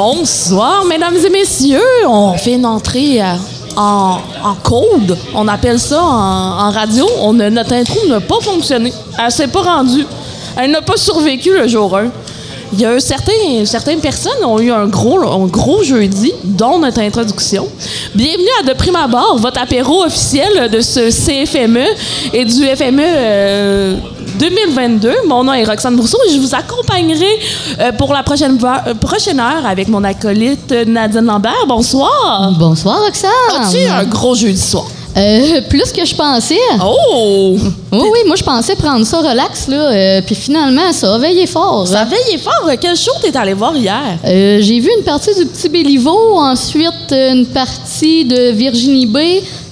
Bonsoir, mesdames et messieurs. On fait une entrée euh, en, en code. On appelle ça en, radio. On a- notre intro n'a pas fonctionné. Elle s'est pas rendue. Elle n'a pas survécu le jour 1. Il y a un certain- certaines personnes ont eu un gros, un gros jeudi, dont notre introduction. Bienvenue à De Prime Abord, votre apéro officiel de ce CFME et du FME euh, 2022. Mon nom est Roxane Brousseau et je vous accompagnerai euh, pour la prochaine, euh, prochaine heure avec mon acolyte euh, Nadine Lambert. Bonsoir. Bonsoir, Roxane. As-tu un gros jeudi soir? Euh, plus que je pensais. Oh! Oui, oui, moi, je pensais prendre ça relax, là. euh, puis finalement, ça a veillé fort. Ça veillait fort. Quel show t'es allé voir hier? Euh, J'ai vu une partie du Petit Béliveau, ensuite euh, une partie de Virginie B,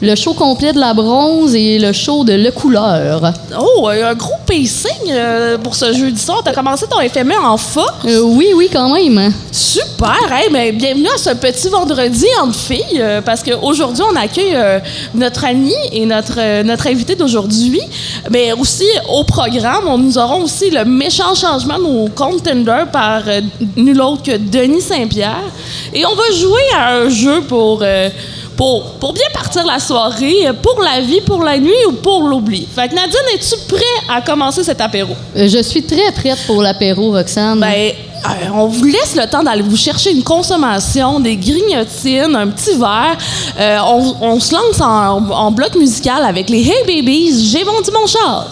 le show complet de la bronze et le show de Le Couleur. Oh, un gros pacing euh, pour ce jeudi soir. T'as commencé ton FME en force? Euh, oui, oui, quand même. Super! Hey, mais bienvenue à ce petit vendredi entre filles, euh, parce qu'aujourd'hui, on accueille notre ami et notre, notre invité d'aujourd'hui. Mais aussi, au programme, on, nous aurons aussi le méchant changement de nos contenders par nul autre que Denis Saint-Pierre. Et on va jouer à un jeu pour... pour, pour bien partir la soirée, pour la vie, pour la nuit ou pour l'oubli. Fait que Nadine, es-tu prêt à commencer cet apéro? Euh, je suis très prête pour l'apéro, Roxane. Ben, euh, on vous laisse le temps d'aller vous chercher une consommation, des grignotines, un petit verre. Euh, on, on se lance en, en bloc musical avec les Hey Babies, J'ai vendu mon char.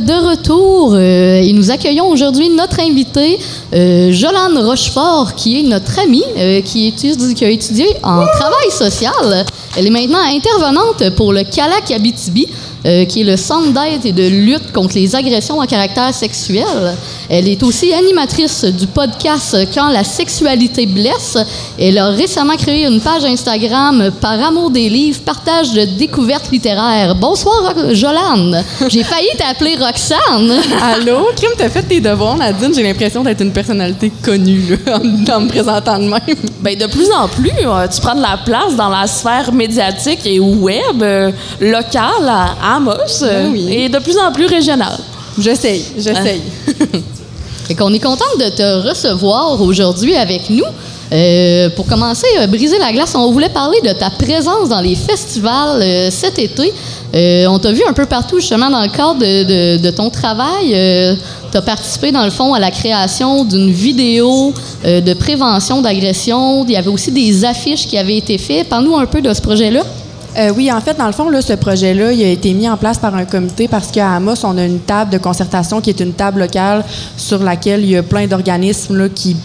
De retour euh, et nous accueillons aujourd'hui notre invitée, euh, Jolane Rochefort, qui est notre amie, euh, qui, étudie- qui a étudié en travail social. Elle est maintenant intervenante pour le CALAC Abitibi. euh, qui est le centre d'aide et de lutte contre les agressions à caractère sexuel. Elle est aussi animatrice du podcast Quand la sexualité blesse. Elle a récemment créé une page Instagram par amour des livres, partage de découvertes littéraires. Bonsoir, Ro- Jolane. J'ai failli t'appeler Roxane. Allô? Kim, t'as fait tes devoirs, Nadine? J'ai l'impression d'être une personnalité connue, là, en, en me présentant de même. Ben, de plus en plus, euh, tu prends de la place dans la sphère médiatique et web, euh, locale à Amos, euh, Ben oui. et de plus en plus régionale. J'essaye, j'essaye. Fait qu'on est contente de te recevoir aujourd'hui avec nous. Euh, pour commencer, euh, briser la glace, on voulait parler de ta présence dans les festivals euh, cet été. Euh, on t'a vu un peu partout, justement, dans le cadre de, de- ton travail. tu as participé, dans le fond, à la création d'une vidéo de prévention d'agression. Il y avait aussi des affiches qui avaient été faites. Parle-nous un peu de ce projet-là. Euh, oui, en fait, dans le fond, ce projet-là, il a été mis en place par un comité parce qu'à Amos, on a une table de concertation qui est une table locale sur laquelle il y a plein d'organismes qui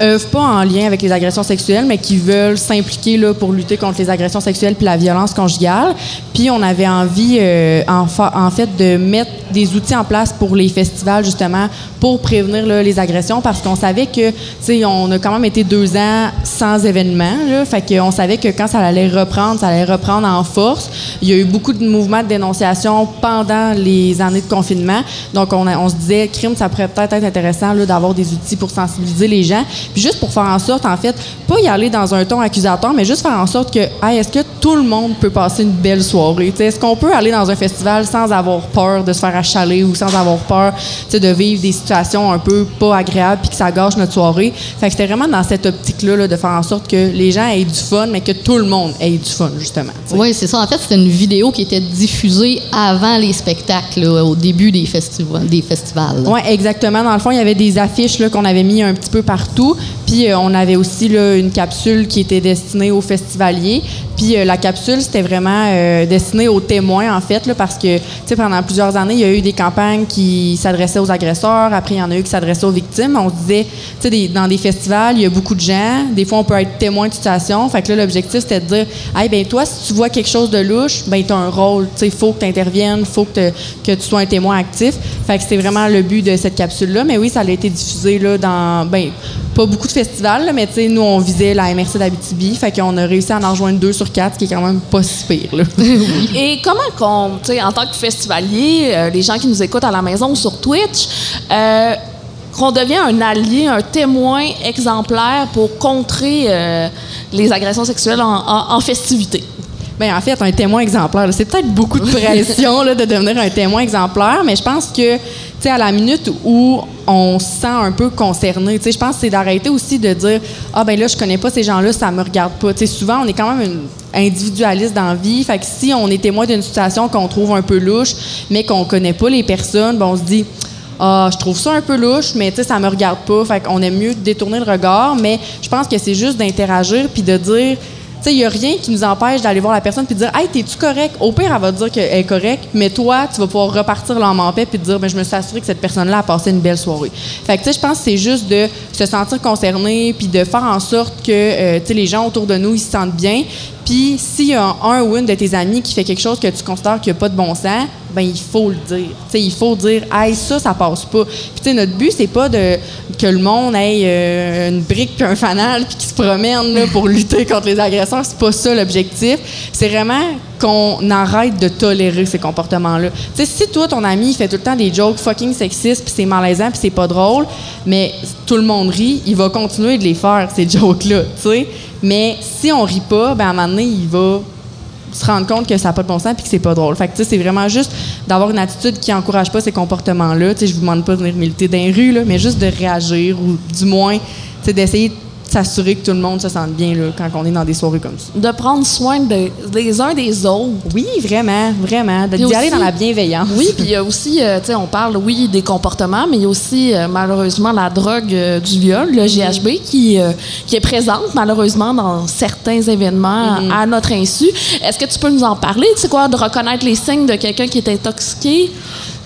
œuvrent pas en lien avec les agressions sexuelles, mais qui veulent s'impliquer là, pour lutter contre les agressions sexuelles puis la violence conjugale. Puis on avait envie, euh, en, fa- en fait, de mettre des outils en place pour les festivals, justement, pour prévenir là, les agressions, parce qu'on savait que, tu sais, on a quand même été deux ans sans événement, là, fait qu'on savait que quand ça allait reprendre, ça allait reprendre en force. Il y a eu beaucoup de mouvements de dénonciation pendant les années de confinement, donc on, on se disait, crime, ça pourrait peut-être être intéressant d'avoir des outils pour sensibiliser les gens, puis juste pour faire en sorte, en fait, pas y aller dans un ton accusateur, mais juste faire en sorte que, hey, que tout le monde peut passer une belle soirée? Est-ce qu'on peut aller dans un festival sans avoir peur de se faire achaler ou sans avoir peur de vivre des situations un peu pas agréables puis que ça gâche notre soirée? Fait que c'était vraiment dans cette optique-là là, de faire en sorte que les gens aient du fun, mais que tout le monde ait du fun, justement. Oui, c'est ça. En fait, c'était une vidéo qui était diffusée avant les spectacles, là, au début des, festivals. Des festivals là. Oui, exactement. Dans le fond, il y avait des affiches là, qu'on avait mis un petit peu partout. Puis euh, on avait aussi là, une capsule qui était destinée aux festivaliers. Puis euh, la capsule, c'était vraiment euh, destiné aux témoins, en fait, là, parce que pendant plusieurs années, il y a eu des campagnes qui s'adressaient aux agresseurs. Après, il y en a eu qui s'adressaient aux victimes. On se disait, des- dans des festivals, il y a beaucoup de gens. Des fois, on peut être témoin de situation. Fait que là, l'objectif, c'était de dire, hey, ben toi, si tu vois quelque chose de louche, ben tu as un rôle. Il faut que tu interviennes, il faut que, que tu sois un témoin actif. Fait que c'était vraiment le but de cette capsule-là. Mais oui, ça a été diffusé là, dans, ben, pas beaucoup de festivals, là, mais nous, on visait la MRC d'Abitibi. Fait qu'on a réussi à en rejoindre deux sur qui est quand même pas si pire. Et comment qu'on, tu sais, en tant que festivalier, euh, les gens qui nous écoutent à la maison ou sur Twitch, euh, qu'on devient un allié, un témoin exemplaire pour contrer euh, les agressions sexuelles en- en festivité? Ben, en fait, un témoin exemplaire, c'est peut-être beaucoup de pression là, de devenir un témoin exemplaire, mais je pense que, tu sais, à la minute où on se sent un peu concerné, tu sais, je pense que c'est d'arrêter aussi de dire ah ben là, je connais pas ces gens-là, ça me regarde pas. Tu sais, souvent, on est quand même une individualiste dans la vie, fait que si on est témoin d'une situation qu'on trouve un peu louche, mais qu'on connaît pas les personnes, ben on se dit ah, je trouve ça un peu louche, mais tu sais, ça me regarde pas. Fait qu'on aime mieux détourner le regard, mais je pense que c'est juste d'interagir puis de dire, il y a rien qui nous empêche d'aller voir la personne puis de dire, hey, t'es-tu correct? Au pire, elle va dire qu'elle est correcte, mais toi, tu vas pouvoir repartir l'âme en paix puis te dire, ben, je me suis assurée que cette personne-là a passé une belle soirée. Fait tu sais, je pense que c'est juste de se sentir concerné puis de faire en sorte que, euh, les gens autour de nous, ils se sentent bien. Puis s'il y a un ou une de tes amis qui fait quelque chose que tu considères qu'il n'y a pas de bon sens, ben il faut le dire. Il faut dire, hey, ça, ça passe pas. Puis notre but, c'est pas de que le monde ait euh, une brique puis un fanal puis qu'il se promène là, pour lutter contre les agresseurs. C'est pas ça l'objectif. C'est vraiment qu'on arrête de tolérer ces comportements-là. Tu sais, si toi, ton ami, il fait tout le temps des jokes fucking sexistes puis c'est malaisant puis c'est pas drôle, mais tout le monde rit, il va continuer de les faire, ces jokes-là, tu sais. Mais si on rit pas, ben à un moment donné, il va se rendre compte que ça n'a pas de bon sens puis que c'est pas drôle. Fait que, c'est vraiment juste d'avoir une attitude qui encourage pas ces comportements-là. Tu sais, je vous demande pas de venir militer dans les là, mais juste de réagir ou du moins, tu sais, d'essayer de s'assurer que tout le monde se sente bien là, quand on est dans des soirées comme ça. De prendre soin de- des uns des autres. Oui, vraiment, vraiment. D'y aller dans la bienveillance. Oui, puis il y a aussi, euh, tu sais, on parle, oui, des comportements, mais il y a aussi, euh, malheureusement, la drogue euh, du viol, le GHB, qui, qui est présente, malheureusement, dans certains événements à notre insu. Est-ce que tu peux nous en parler? Tu sais quoi, de reconnaître les signes de quelqu'un qui est intoxiqué?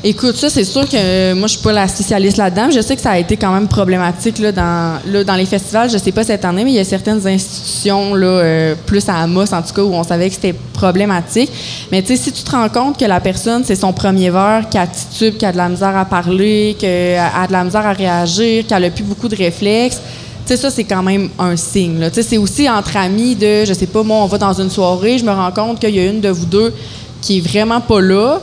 Écoute, ça, c'est sûr que euh, moi, je suis pas la spécialiste là-dedans. Je sais que ça a été quand même problématique là, dans, les festivals. Je sais pas cette année, mais il y a certaines institutions, là, euh, plus à Amos en tout cas, où on savait que c'était problématique. Mais tu sais, si tu te rends compte que la personne, c'est son premier verre, qu'elle titube, qu'elle a de la misère à parler, qu'elle a de la misère à réagir, qu'elle a plus beaucoup de réflexes, tu sais, ça, c'est quand même un signe. Tu sais, c'est aussi entre amis de, je sais pas, moi, on va dans une soirée, je me rends compte qu'il y a une de vous deux qui est vraiment pas là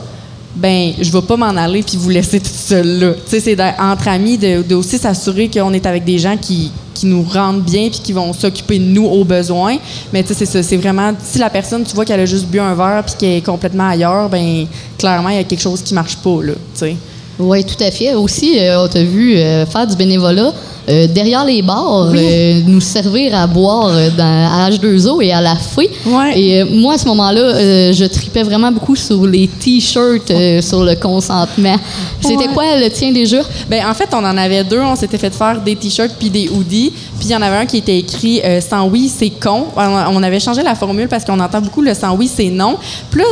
ben je vais pas m'en aller puis vous laisser toute seule là. Tu sais, c'est entre amis de, aussi s'assurer qu'on est avec des gens qui, qui nous rendent bien puis qui vont s'occuper de nous au besoin. Mais tu sais, c'est ça, c'est vraiment si la personne, tu vois qu'elle a juste bu un verre puis qu'elle est complètement ailleurs, ben clairement il y a quelque chose qui marche pas là. Tu sais. Oui, tout à fait. Aussi, euh, on t'a vu euh, faire du bénévolat euh, derrière les bars, euh, nous servir à boire euh, dans, à H2O et à la fouille. Ouais. Et euh, moi, à ce moment-là, je tripais vraiment beaucoup sur les T-shirts, sur le consentement. C'était Ouais. quoi le tien déjà? Ben en fait, on en avait deux. On s'était fait faire des t-shirts puis des hoodies. Puis il y en avait un qui était écrit sans oui, c'est con. On, avait changé la formule parce qu'on entend beaucoup le sans oui, c'est non. Puis là,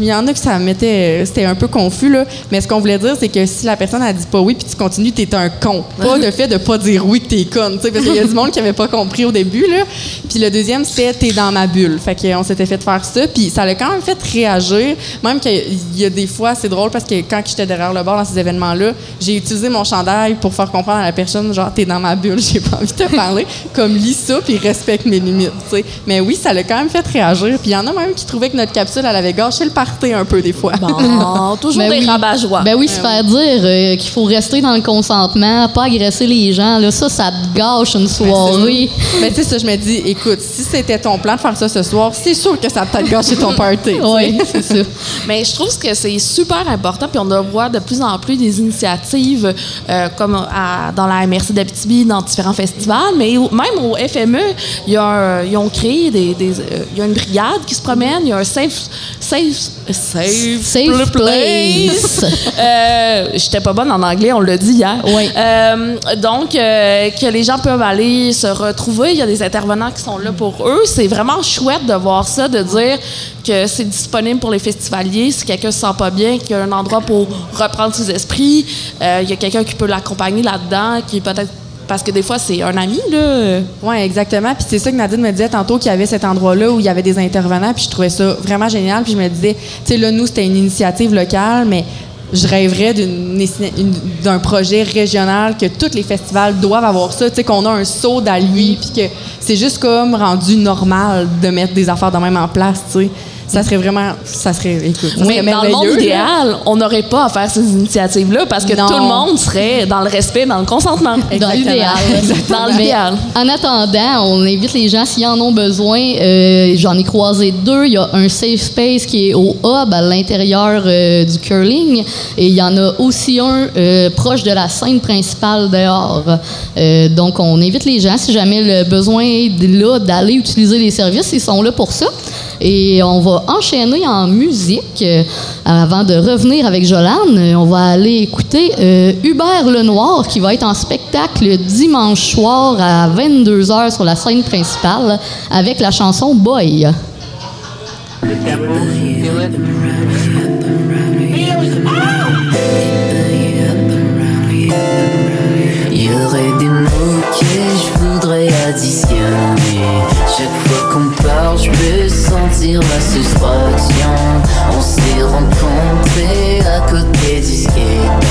il y en a que ça mettait, c'était un peu confus là. Mais ce qu'on voulait dire, c'est que si la personne a dit pas oui puis tu continues, t'es un con. Pas le fait de pas dire oui que t'es conne. tu sais, Parce qu'il y a du monde qui avait pas compris au début là. Puis le deuxième, c'était t'es dans ma bulle. Fait qu'on s'était fait faire ça. Puis ça l'a quand même fait réagir. Même qu'il y a des fois, c'est drôle parce que quand j'étais derrière le bar dans ces événements-là, j'ai utilisé mon chandail pour faire comprendre à la personne, genre, t'es dans ma bulle, j'ai pas envie de te parler. Comme lis ça, puis respecte mes limites, tu sais. Mais oui, ça l'a quand même fait réagir. Puis il y en a même qui trouvaient que notre capsule, elle avait gâché le party un peu des fois. Bon, toujours Ben des oui. rabat-joie. Ben oui, se faire dire euh, qu'il faut rester dans le consentement, pas agresser les gens, là, ça, ça te gâche une soirée. Mais tu sais, ça, je me dis, écoute, si c'était ton plan de faire ça ce soir, c'est sûr que ça a peut-être gâché ton party. Oui, c'est ça. Mais je trouve que c'est super important, puis on le voit de plus en plus des initiatives euh, comme à- dans la MRC d'Abitibi, dans différents festivals, mais au- même au FME, il y a un- ils ont créé des, des, euh, il y a une brigade qui se promène, il y a un safe, safe, safe, Safe place. euh, J'étais pas bonne en anglais, on l'a dit hier. Oui. Euh, donc, que les gens peuvent aller se retrouver. Il y a des intervenants qui sont là pour eux. C'est vraiment chouette de voir ça, de dire que c'est disponible pour les festivaliers. Si quelqu'un se sent pas bien, qu'il y a un endroit pour reprendre ses esprits, euh, il y a quelqu'un qui peut l'accompagner là-dedans, qui peut-être. Parce que des fois, c'est un ami, là. Oui, exactement. Puis c'est ça que Nadine me disait tantôt qu'il y avait cet endroit-là où il y avait des intervenants. Puis je trouvais ça vraiment génial. Puis je me disais, tu sais, là, nous, c'était une initiative locale, mais je rêverais d'un projet régional que tous les festivals doivent avoir ça. Qu'on a un saut à lui, puis que c'est juste comme rendu normal de mettre des affaires de même en place. Ça serait vraiment. Ça serait. Écoute, ça Mais serait dans le monde idéal, on n'aurait pas à faire ces initiatives-là parce que Non. tout le monde serait dans le respect, dans le consentement. Dans Exactement. l'idéal. Dans l'idéal. En attendant, on invite les gens s'ils en ont besoin. euh, J'en ai croisé deux. Il y a un safe space qui est au hub à l'intérieur euh, du curling et il y en a aussi un euh, proche de la scène principale dehors. Euh, donc, on invite les gens si jamais le besoin est là d'aller utiliser les services, ils sont là pour ça. Et on va enchaîner en musique euh, avant de revenir avec Jolane. On va aller écouter euh, Hubert Lenoir qui va être en spectacle dimanche soir à 22h sur la scène principale avec la chanson Boy. Des mots que je voudrais additionner. Chaque fois qu'on parle, je sentir ma soustraction. On s'est rencontrés à côté du skatepark.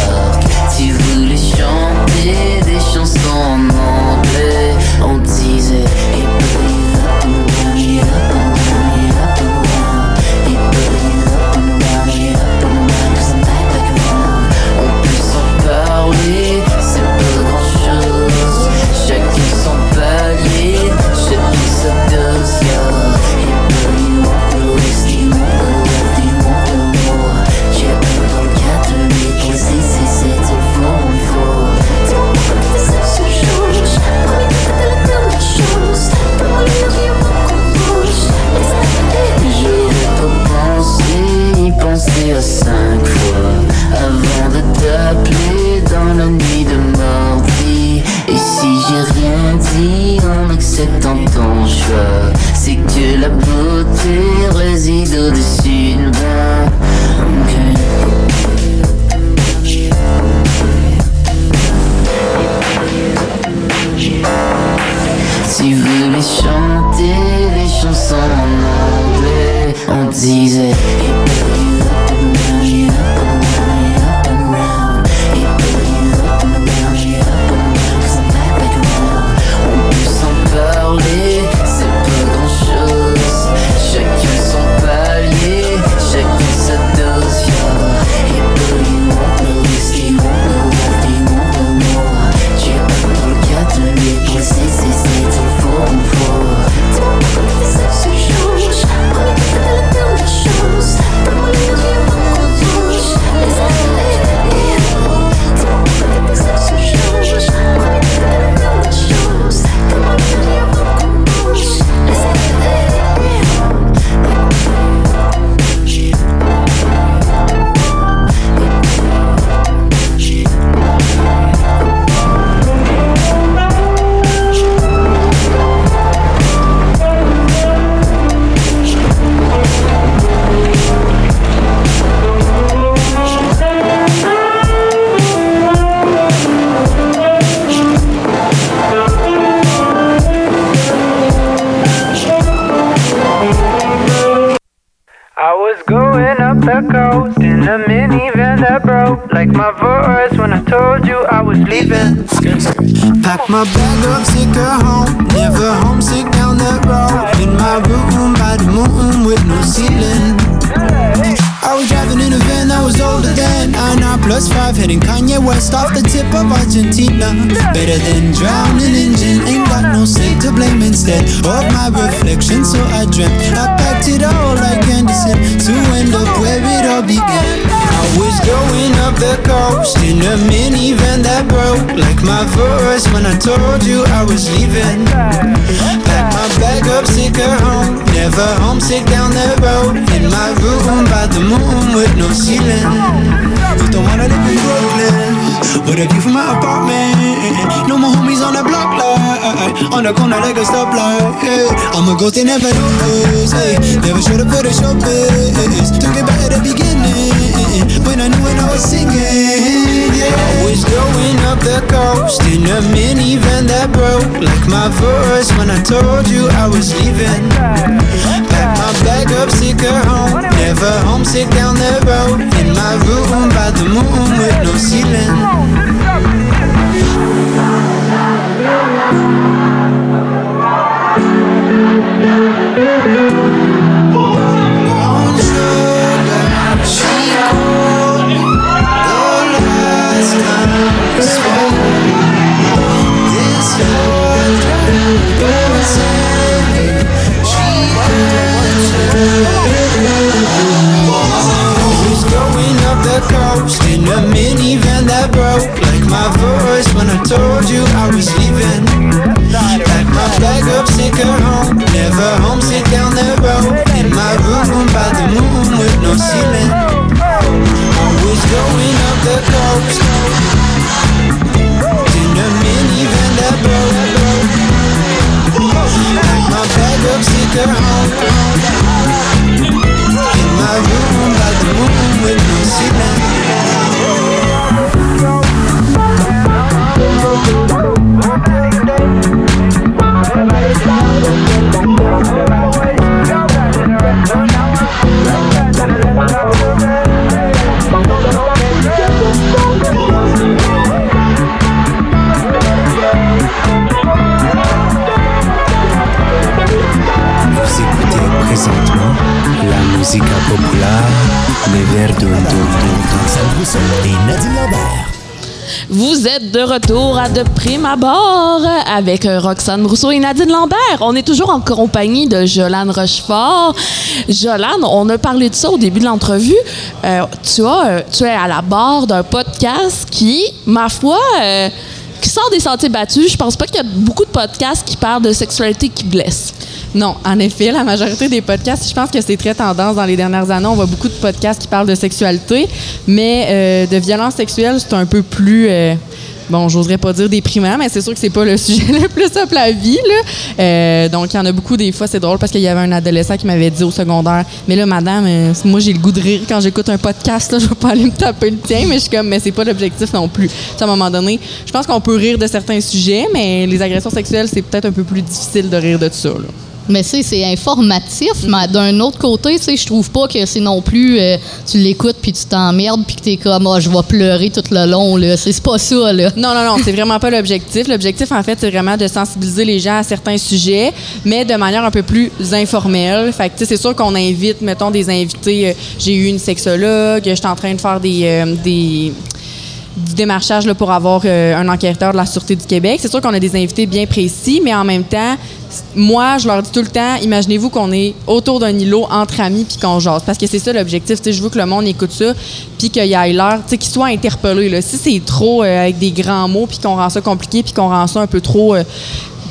Leaving. Pack my bag up, sick of home. Never homesick down that road. In my room by the moon with no ceiling. I was driving in a was older than I now plus five, heading Kanye West off the tip of Argentina. Better than drowning engine, ain't got no say to blame instead of my reflection. So I dreamt I packed it all like Anderson to end up where it all began. I was going up the coast in a minivan that broke like my voice when I told you I was leaving. Bag up, sick of home, never homesick down the road. In my room by the moon with no ceiling. Just don't wanna live in Brooklyn. With a view from my apartment. No more homies on the block like Eh, eh. on the corner like a stoplight. Hey, I'm a ghost they never noticed. Hey, never up for the show biz. Took it back at the beginning when I knew when I was singing. Yeah, I was going up the coast in a minivan that broke like my voice when I told you I was leaving. Pack my bag up, sick of home. Never homesick down the road. In my room by the moon with no ceiling. On retour à De Prime Abord avec euh, Roxane Brousseau et Nadine Lambert. On est toujours en compagnie de Jolane Rochefort. Jolane, on a parlé de ça au début de l'entrevue. Euh, tu, euh, tu es à la barre d'un podcast qui, ma foi, qui sort des sentiers battus. Je pense pas qu'il y a beaucoup de podcasts qui parlent de sexualité qui blessent. Non, en effet, la majorité des podcasts, je pense que c'est très tendance dans les dernières années. On voit beaucoup de podcasts qui parlent de sexualité, mais euh, de violence sexuelle, c'est un peu plus. euh, Bon, j'oserais pas dire déprimant, mais c'est sûr que c'est pas le sujet le plus à la vie. Euh, donc, il y en a beaucoup des fois. C'est drôle parce qu'il y avait un adolescent qui m'avait dit au secondaire Mais là, madame, euh, moi, j'ai le goût de rire quand j'écoute un podcast. Je vais pas aller me taper le tien, mais je suis comme Mais c'est pas l'objectif non plus. À un moment donné, je pense qu'on peut rire de certains sujets, mais les agressions sexuelles, c'est peut-être un peu plus difficile de rire de ça. là. Mais tu c'est informatif, mais d'un autre côté, tu sais, je trouve pas que c'est non plus euh, tu l'écoutes puis tu t'emmerdes puis que t'es comme ah, je vais pleurer tout le long là, c'est pas ça là. Non, non, non, c'est vraiment pas l'objectif. L'objectif, en fait, c'est vraiment de sensibiliser les gens à certains sujets, mais de manière un peu plus informelle. Fait que, tu sais, c'est sûr qu'on invite, mettons, des invités. euh, J'ai eu une sexologue, je suis en train de faire des. euh, des du démarchage là, pour avoir euh, un enquêteur de la Sûreté du Québec. C'est sûr qu'on a des invités bien précis, mais en même temps, moi, je leur dis tout le temps, imaginez-vous qu'on est autour d'un îlot entre amis puis qu'on jase. Parce que c'est ça l'objectif. Je veux que le monde écoute ça puis qu'il y ait l'air, tu sais, qu'il soit interpellé. Là. Si c'est trop euh, avec des grands mots puis qu'on rend ça compliqué puis qu'on rend ça un peu trop... euh,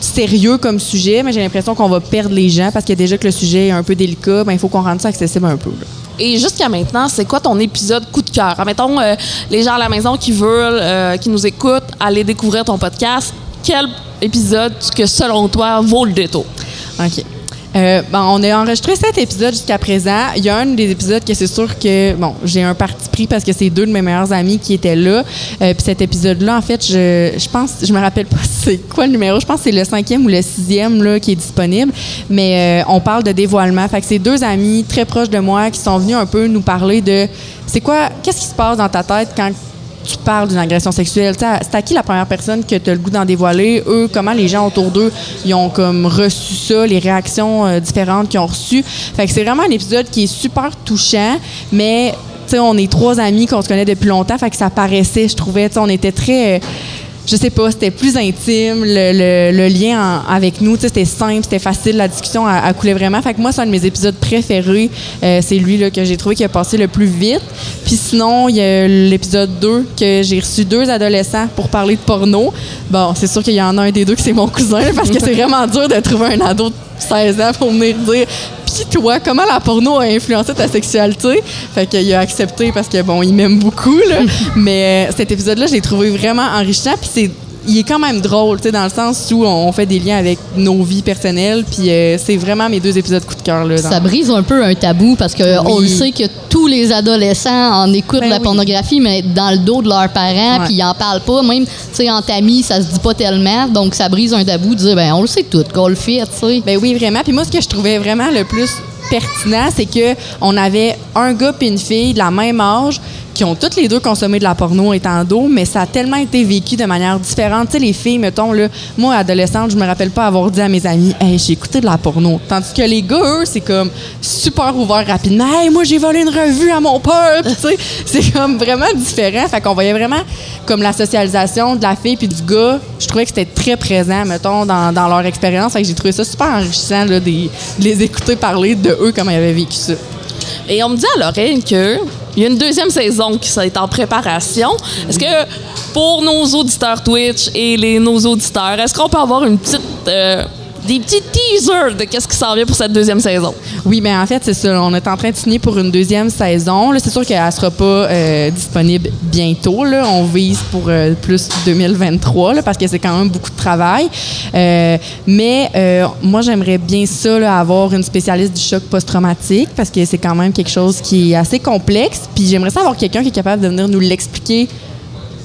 sérieux comme sujet, mais j'ai l'impression qu'on va perdre les gens parce que déjà que le sujet est un peu délicat, ben il faut qu'on rende ça accessible un peu. Et jusqu'à maintenant, c'est quoi ton épisode coup de cœur? Mettons, les gens à la maison qui veulent, euh, qui nous écoutent, aller découvrir ton podcast. Quel épisode que, selon toi, vaut le détour? OK. Euh, bon, on a enregistré sept épisodes jusqu'à présent. Il y a un des épisodes que c'est sûr que, bon, j'ai un parti pris parce que c'est deux de mes meilleurs amis qui étaient là. Euh, Puis cet épisode-là, en fait, je, je pense, je me rappelle pas c'est quoi le numéro. Je pense que c'est le cinquième ou le sixième là, qui est disponible. Mais euh, on parle de dévoilement. Fait que c'est deux amis très proches de moi qui sont venus un peu nous parler de c'est quoi, qu'est-ce qui se passe dans ta tête quand tu parles d'une agression sexuelle. C'est à qui la première personne que tu as le goût d'en dévoiler? Eux, comment les gens autour d'eux, ont comme reçu ça, les réactions euh, différentes qu'ils ont reçues? Fait que c'est vraiment un épisode qui est super touchant, mais on est trois amis qu'on se connaît depuis longtemps, fait que ça paraissait, je trouvais, on était très... je sais pas, c'était plus intime, le, le- le lien en- avec nous, tu sais, c'était simple, c'était facile, la discussion a, a coulé vraiment. Fait que moi, c'est un de mes épisodes préférés. Euh, c'est lui là, que j'ai trouvé qui a passé le plus vite. Puis sinon, il y a l'épisode 2 que j'ai reçu deux adolescents pour parler de porno. Bon, c'est sûr qu'il y en a un des deux qui c'est mon cousin, parce que c'est vraiment dur de trouver un ado de 16 ans pour venir dire Toi, comment la porno a influencé ta sexualité? Fait qu'il a accepté parce que bon, il m'aime beaucoup, là. Mais euh, cet épisode-là, je l'ai trouvé vraiment enrichissant. Puis c'est. Il est quand même drôle, tu sais, dans le sens où on fait des liens avec nos vies personnelles. Puis euh, c'est vraiment mes deux épisodes coup de cœur, là. Ça brise un peu un tabou parce que on Oui. le sait que tous les adolescents en écoutent Ben la oui. pornographie, mais dans le dos de leurs parents, puis ils en parlent pas. Même, tu sais, entre amis, ça se dit pas tellement. Donc, ça brise un tabou de dire, ben, on le sait tout, qu'on le fait, tu sais. Ben oui, vraiment. Puis moi, ce que je trouvais vraiment le plus pertinent, c'est que on avait un gars et une fille de la même âge qui ont toutes les deux consommé de la porno étant dos, mais ça a tellement été vécu de manière différente. Les filles, mettons, là, moi, adolescente, je me rappelle pas avoir dit à mes amis, hey, j'ai écouté de la porno. Tandis que les gars, eux, c'est comme super ouvert rapidement. Hey, moi, j'ai volé une revue à mon. Puis, tu sais, c'est comme vraiment différent. Fait qu'on voyait vraiment comme la socialisation de la fille puis du gars. Je trouvais que c'était très présent, mettons, dans, dans leur expérience. Fait que j'ai trouvé ça super enrichissant, de les écouter parler de eux, comment ils avaient vécu ça. Et on me dit à l'oreille qu'il y a une deuxième saison qui est en préparation. Est-ce que pour nos auditeurs Twitch et les, nos auditeurs, est-ce qu'on peut avoir une petite, euh, des petits teasers de qu'est-ce qui s'en vient pour cette deuxième saison? Oui, mais en fait, c'est ça. On est en train de signer pour une deuxième saison. C'est sûr qu'elle ne sera pas euh, disponible bientôt. On vise pour euh, plus 2023 là, parce que c'est quand même beaucoup de travail. Euh, mais moi, j'aimerais bien ça, avoir une spécialiste du choc post-traumatique parce que c'est quand même quelque chose qui est assez complexe. Puis j'aimerais ça avoir quelqu'un qui est capable de venir nous l'expliquer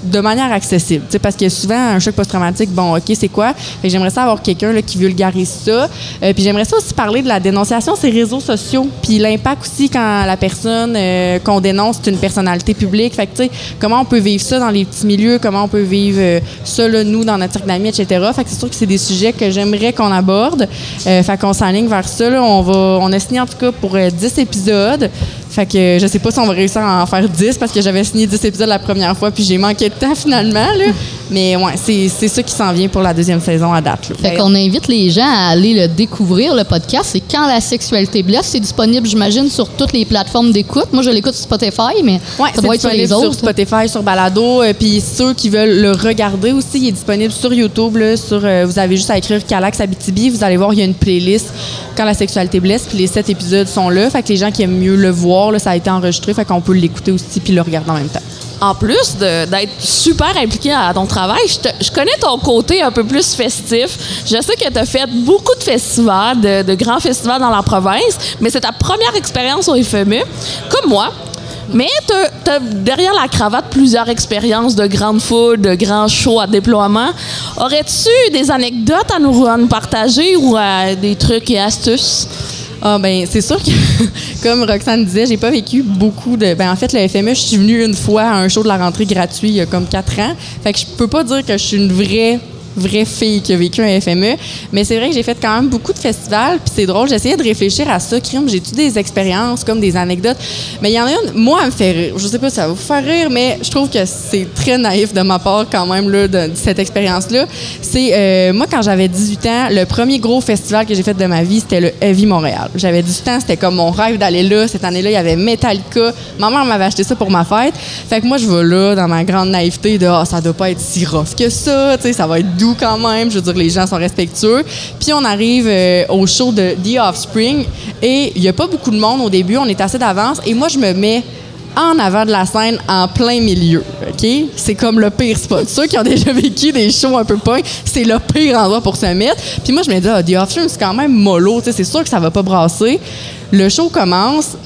de manière accessible. Parce que souvent, un choc post-traumatique, bon, OK, c'est quoi? J'aimerais ça avoir quelqu'un qui vulgarise ça. Euh, puis j'aimerais ça aussi parler de la dénonciation les réseaux sociaux. Puis l'impact aussi quand la personne euh, qu'on dénonce, c'est une personnalité publique. Fait que, comment on peut vivre ça dans les petits milieux, comment on peut vivre euh, ça, là, nous, dans notre cercle d'amis, etc. Fait que c'est sûr que c'est des sujets que j'aimerais qu'on aborde. Fait qu'on s'enligne vers ça. Là. On, va, on a signé en tout cas pour euh, 10 épisodes. Fait que je sais pas si on va réussir à en faire 10 parce que j'avais signé 10 épisodes la première fois puis j'ai manqué de temps finalement. Là. Mais ouais, c'est ça qui s'en vient pour la deuxième saison à date. là. Fait qu'on invite les gens à aller le découvrir, le podcast. C'est Quand la sexualité blesse? C'est disponible, j'imagine, sur toutes les plateformes d'écoute. Moi, je l'écoute sur Spotify, mais Ouais, ça doit être sur les sur autres. Spotify, sur Balado. euh, Puis ceux qui veulent le regarder aussi, il est disponible sur YouTube. Là, sur, euh, vous avez juste à écrire Calax Abitibi. Vous allez voir, il y a une playlist quand la sexualité blesse. Puis les sept épisodes sont là. Fait que les gens qui aiment mieux le voir, ça a été enregistré. Fait qu'on peut l'écouter aussi puis le regarder en même temps. En plus d'être super impliqué à ton travail, je, connais ton côté un peu plus festif. Je sais que tu as fait beaucoup de festivals, de, grands festivals dans la province, mais c'est ta première expérience au FME, comme moi. Mais tu as, derrière la cravate plusieurs expériences de grandes foules, de grands shows à déploiement. Aurais-tu des anecdotes à nous, partager ou des trucs et astuces? Ah ben c'est sûr que comme Roxane disait, j'ai pas vécu beaucoup de ben en fait le FME, je suis venue une fois à un show de la rentrée gratuit il y a comme quatre ans. Fait que je peux pas dire que je suis une vraie vraie fille qui a vécu un FME, mais c'est vrai que j'ai fait quand même beaucoup de festivals, puis c'est drôle, j'essayais de réfléchir à ça, crime, j'ai-tu des expériences comme des anecdotes, mais il y en a une, moi, elle me fait rire, je sais pas si ça va vous faire rire, mais je trouve que c'est très naïf de ma part quand même, là, cette expérience-là. C'est, euh, moi, quand j'avais 18 ans, le premier gros festival que j'ai fait de ma vie, c'était le Heavy Montréal. J'avais 18 ans, c'était comme mon rêve d'aller là. Cette année-là, il y avait Metallica. Ma mère m'avait acheté ça pour ma fête. Fait que moi, je vais là, dans ma grande naïveté de ah, ça doit pas être si rough que ça, tu sais, ça va être doux quand même. Je veux dire, les gens sont respectueux. Puis on arrive euh, au show de The Offspring et il y a pas beaucoup de monde au début. On est assez d'avance et moi, je me mets en avant de la scène, en plein milieu. OK? C'est comme le pire spot. Ceux qui ont déjà vécu des shows un peu punk, c'est le pire endroit pour se mettre. Puis moi, je me dis, ah, The Offspring, c'est quand même mollo. C'est sûr que ça va pas brasser. Le show commence.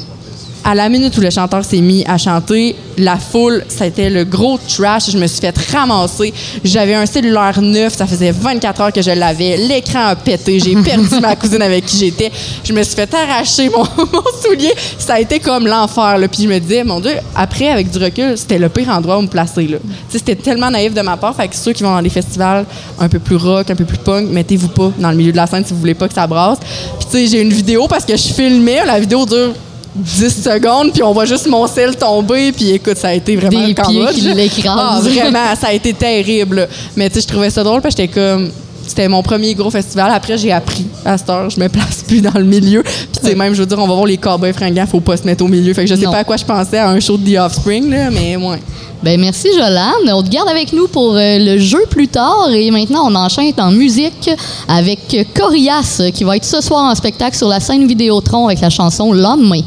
À la minute où le chanteur s'est mis à chanter, la foule, c'était le gros trash. Je me suis fait ramasser. J'avais un cellulaire neuf, ça faisait 24 heures que je l'avais. L'écran a pété. J'ai perdu ma cousine avec qui j'étais. Je me suis fait arracher mon, mon soulier. Ça a été comme l'enfer. Puis je me disais, mon Dieu, après, avec du recul, c'était le pire endroit où me placer. C'était tellement naïf de ma part. Fait que ceux qui vont dans des festivals un peu plus rock, un peu plus punk, mettez-vous pas dans le milieu de la scène si vous voulez pas que ça brasse. Puis tu sais, j'ai une vidéo parce que je filmais. La vidéo dure 10 secondes, puis on voit juste mon sel tomber, puis écoute, ça a été vraiment Des pieds qui l'écrasent. Ah, vraiment, ça a été terrible. Mais tu sais, je trouvais ça drôle parce que j'étais comme. C'était mon premier gros festival. Après, j'ai appris à cette heure. Je me place plus dans le milieu. Puis, tu sais, même, je veux dire, on va voir les cowboys fringants, faut pas se mettre au milieu. Fait que je sais Non. pas à quoi je pensais à un show de The Offspring, là, mais ouais. Ben merci Jolane. On te garde avec nous pour euh, le jeu plus tard et maintenant on enchaîne en musique avec Corias qui va être ce soir en spectacle sur la scène Vidéotron avec la chanson Lendemain.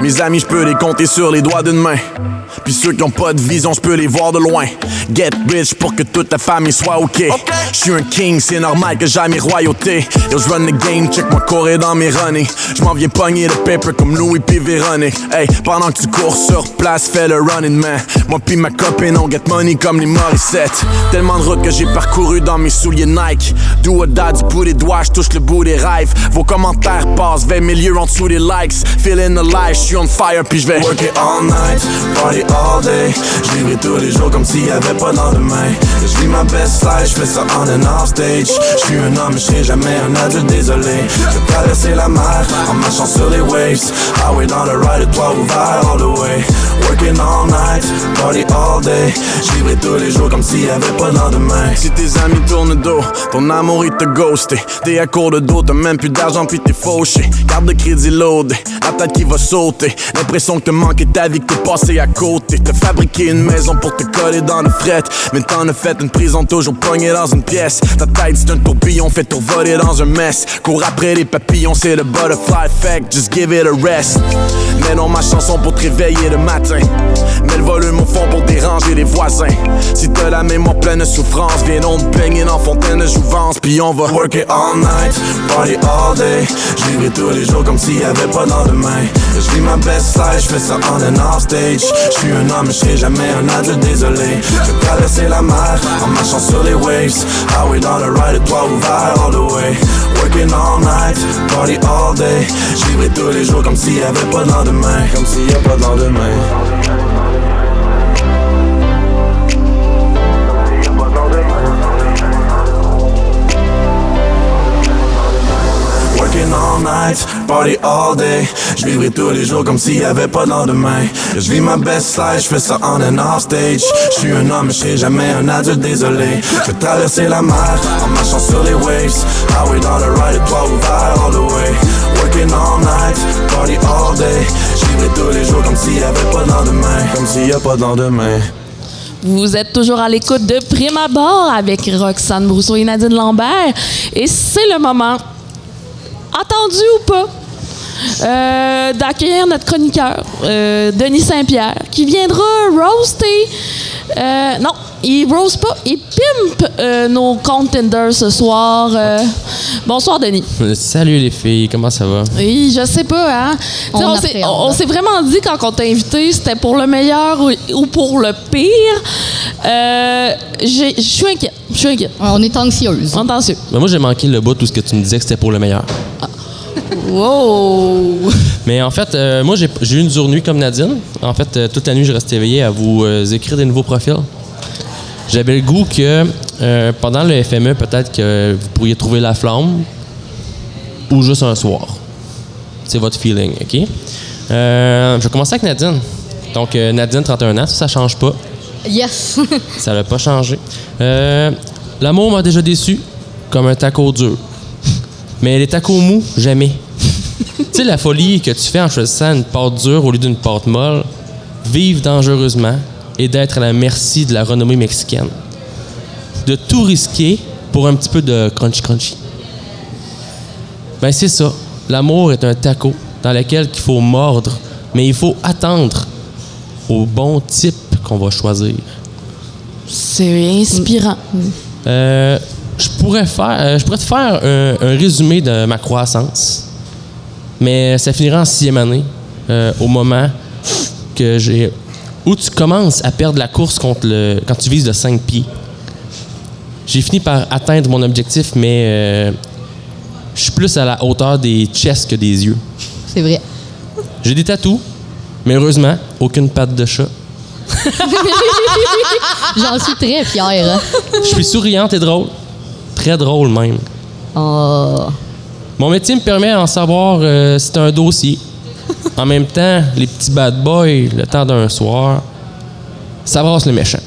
Mes amis, je peux les compter sur les doigts d'une main. Puis ceux qui ont pas de vision, je peux les voir de loin. Get rich pour que toute la famille soit ok. Je suis un king, c'est normal que j'ai mes royautés. Yo, je run the game, check moi courir dans mes running. Je m'en viens pogner le paper comme Louis P. Véronique. Hey, pendant que tu cours sur place, fais le running man. Moi pis ma copine, on get money comme les Morissette. Tellement de routes que j'ai parcouru dans mes souliers Nike. Do or die du bout des doigts, je touche le bout des rêves. Vos commentaires passent 20 milieux en dessous des likes. Feeling alive, je suis on fire puis je vais work it all night, party all day. Je tous les jours comme s'il y avait pas de lendemain. Je vis ma best life, je fais ça on and off stage. Je suis un homme, je jamais un adulte, désolé. Je traverser la mer en marchant sur les waves. Highway dans le ride, toit ouvert all the way. Working all night, party all day. Je tous les jours comme s'il y avait pas de lendemain. Si tes amis tournent dos, ton amour il te ghosté. T'es à court de dos, t'as même plus d'argent puis t'es fauché. Carte de crédit loadé, la tête qui va sauter. L'impression que te manquer ta vie, que t'es passé à côté. T'as fabriqué une maison pour te coller dans le fret. Mais t'en as fait une prison toujours pognée dans une pièce. Ta tête c'est un tourbillon fait tout voler dans un mess. Cours après les papillons, c'est le butterfly effect. Just give it a rest. Mets dans ma chanson pour te réveiller le matin. Mets le volume au fond pour déranger les voisins. Si t'as la mémoire pleine de souffrance, viens donc me baigner dans fontaine de jouvence. Puis on va work it all night, party all day. Je tous les jours comme s'il y avait pas de lendemain. Je vis ma best life, je fais ça on and off stage. Suis un homme, je serai jamais un adulte, désolé. Je traverser la mer en marchant sur les waves. Highway dans le ride, toit ouvert all the way. Working all night, party all day. Je vivrai tous les jours comme s'il y avait pas de lendemain. Comme s'il y a pas de lendemain. Night, party all day. Je vivrai tous les jours comme s'il y avait pas de lendemain. Je vis ma best life, je fais ça on and off stage. Je suis un homme, je serai jamais un adulte, désolé. Je traverser la mer en marchant sur les waves. Highway dans le ride, toit ouvert all the way. Working all night, party all day. Je vivrai tous les jours comme s'il y avait pas de lendemain. Comme s'il y a pas de lendemain. Vous êtes toujours à l'écoute de Prime Abord avec Roxane Brousseau et Nadine Lambert. Et c'est le moment, attendu ou pas, euh, d'accueillir notre chroniqueur, euh, Denis Saint-Pierre, qui viendra roaster. euh, non, il roast pas, il pimpe euh, nos contenders ce soir. Euh, bonsoir, Denis. Salut les filles, comment ça va? Oui, je sais pas, hein. On On, s'est, on vraiment dit quand on t'a invité, c'était pour le meilleur ou, ou pour le pire. Euh, Je suis inquiète. Je suis inquiète. Ouais, on est anxieuse. Attention. Ben, moi j'ai manqué le bout tout ce que tu me disais que c'était pour le meilleur. Wow! Mais en fait, euh, moi j'ai eu une dure nuit comme Nadine. En fait, euh, toute la nuit je restais éveillé à vous euh, écrire des nouveaux profils. J'avais le goût que euh, pendant le FME, peut-être que vous pourriez trouver la flamme ou juste un soir. C'est votre feeling, OK? Euh, je vais commencer avec Nadine. Donc, euh, Nadine, 31 ans, ça, ça change pas. Yes! Ça n'a pas changé. Euh, L'amour m'a déjà déçu, comme un taco dur. Mais les tacos mous, jamais. Tu sais, la folie que tu fais en choisissant une pâte dure au lieu d'une pâte molle, vive dangereusement, et d'être à la merci de la renommée mexicaine. De tout risquer pour un petit peu de crunchy crunchy. Ben c'est ça. L'amour est un taco dans lequel il faut mordre, mais il faut attendre au bon type qu'on va choisir. C'est inspirant. Euh, je pourrais faire, euh, je pourrais te faire un, un résumé de ma croissance, mais ça finira en sixième année, euh, au moment que j'ai où tu commences à perdre la course contre le quand tu vises de 5 pieds. J'ai fini par atteindre mon objectif, mais euh, je suis plus à la hauteur des chests que des yeux. C'est vrai. J'ai des tatous, mais heureusement, aucune patte de chat. J'en suis très fière. hein. Je suis souriante et drôle. Très drôle même. Oh. Mon métier me permet d'en savoir euh, si c'est un dossier. En même temps, les petits bad boys, le temps d'un soir, ça brasse le méchant.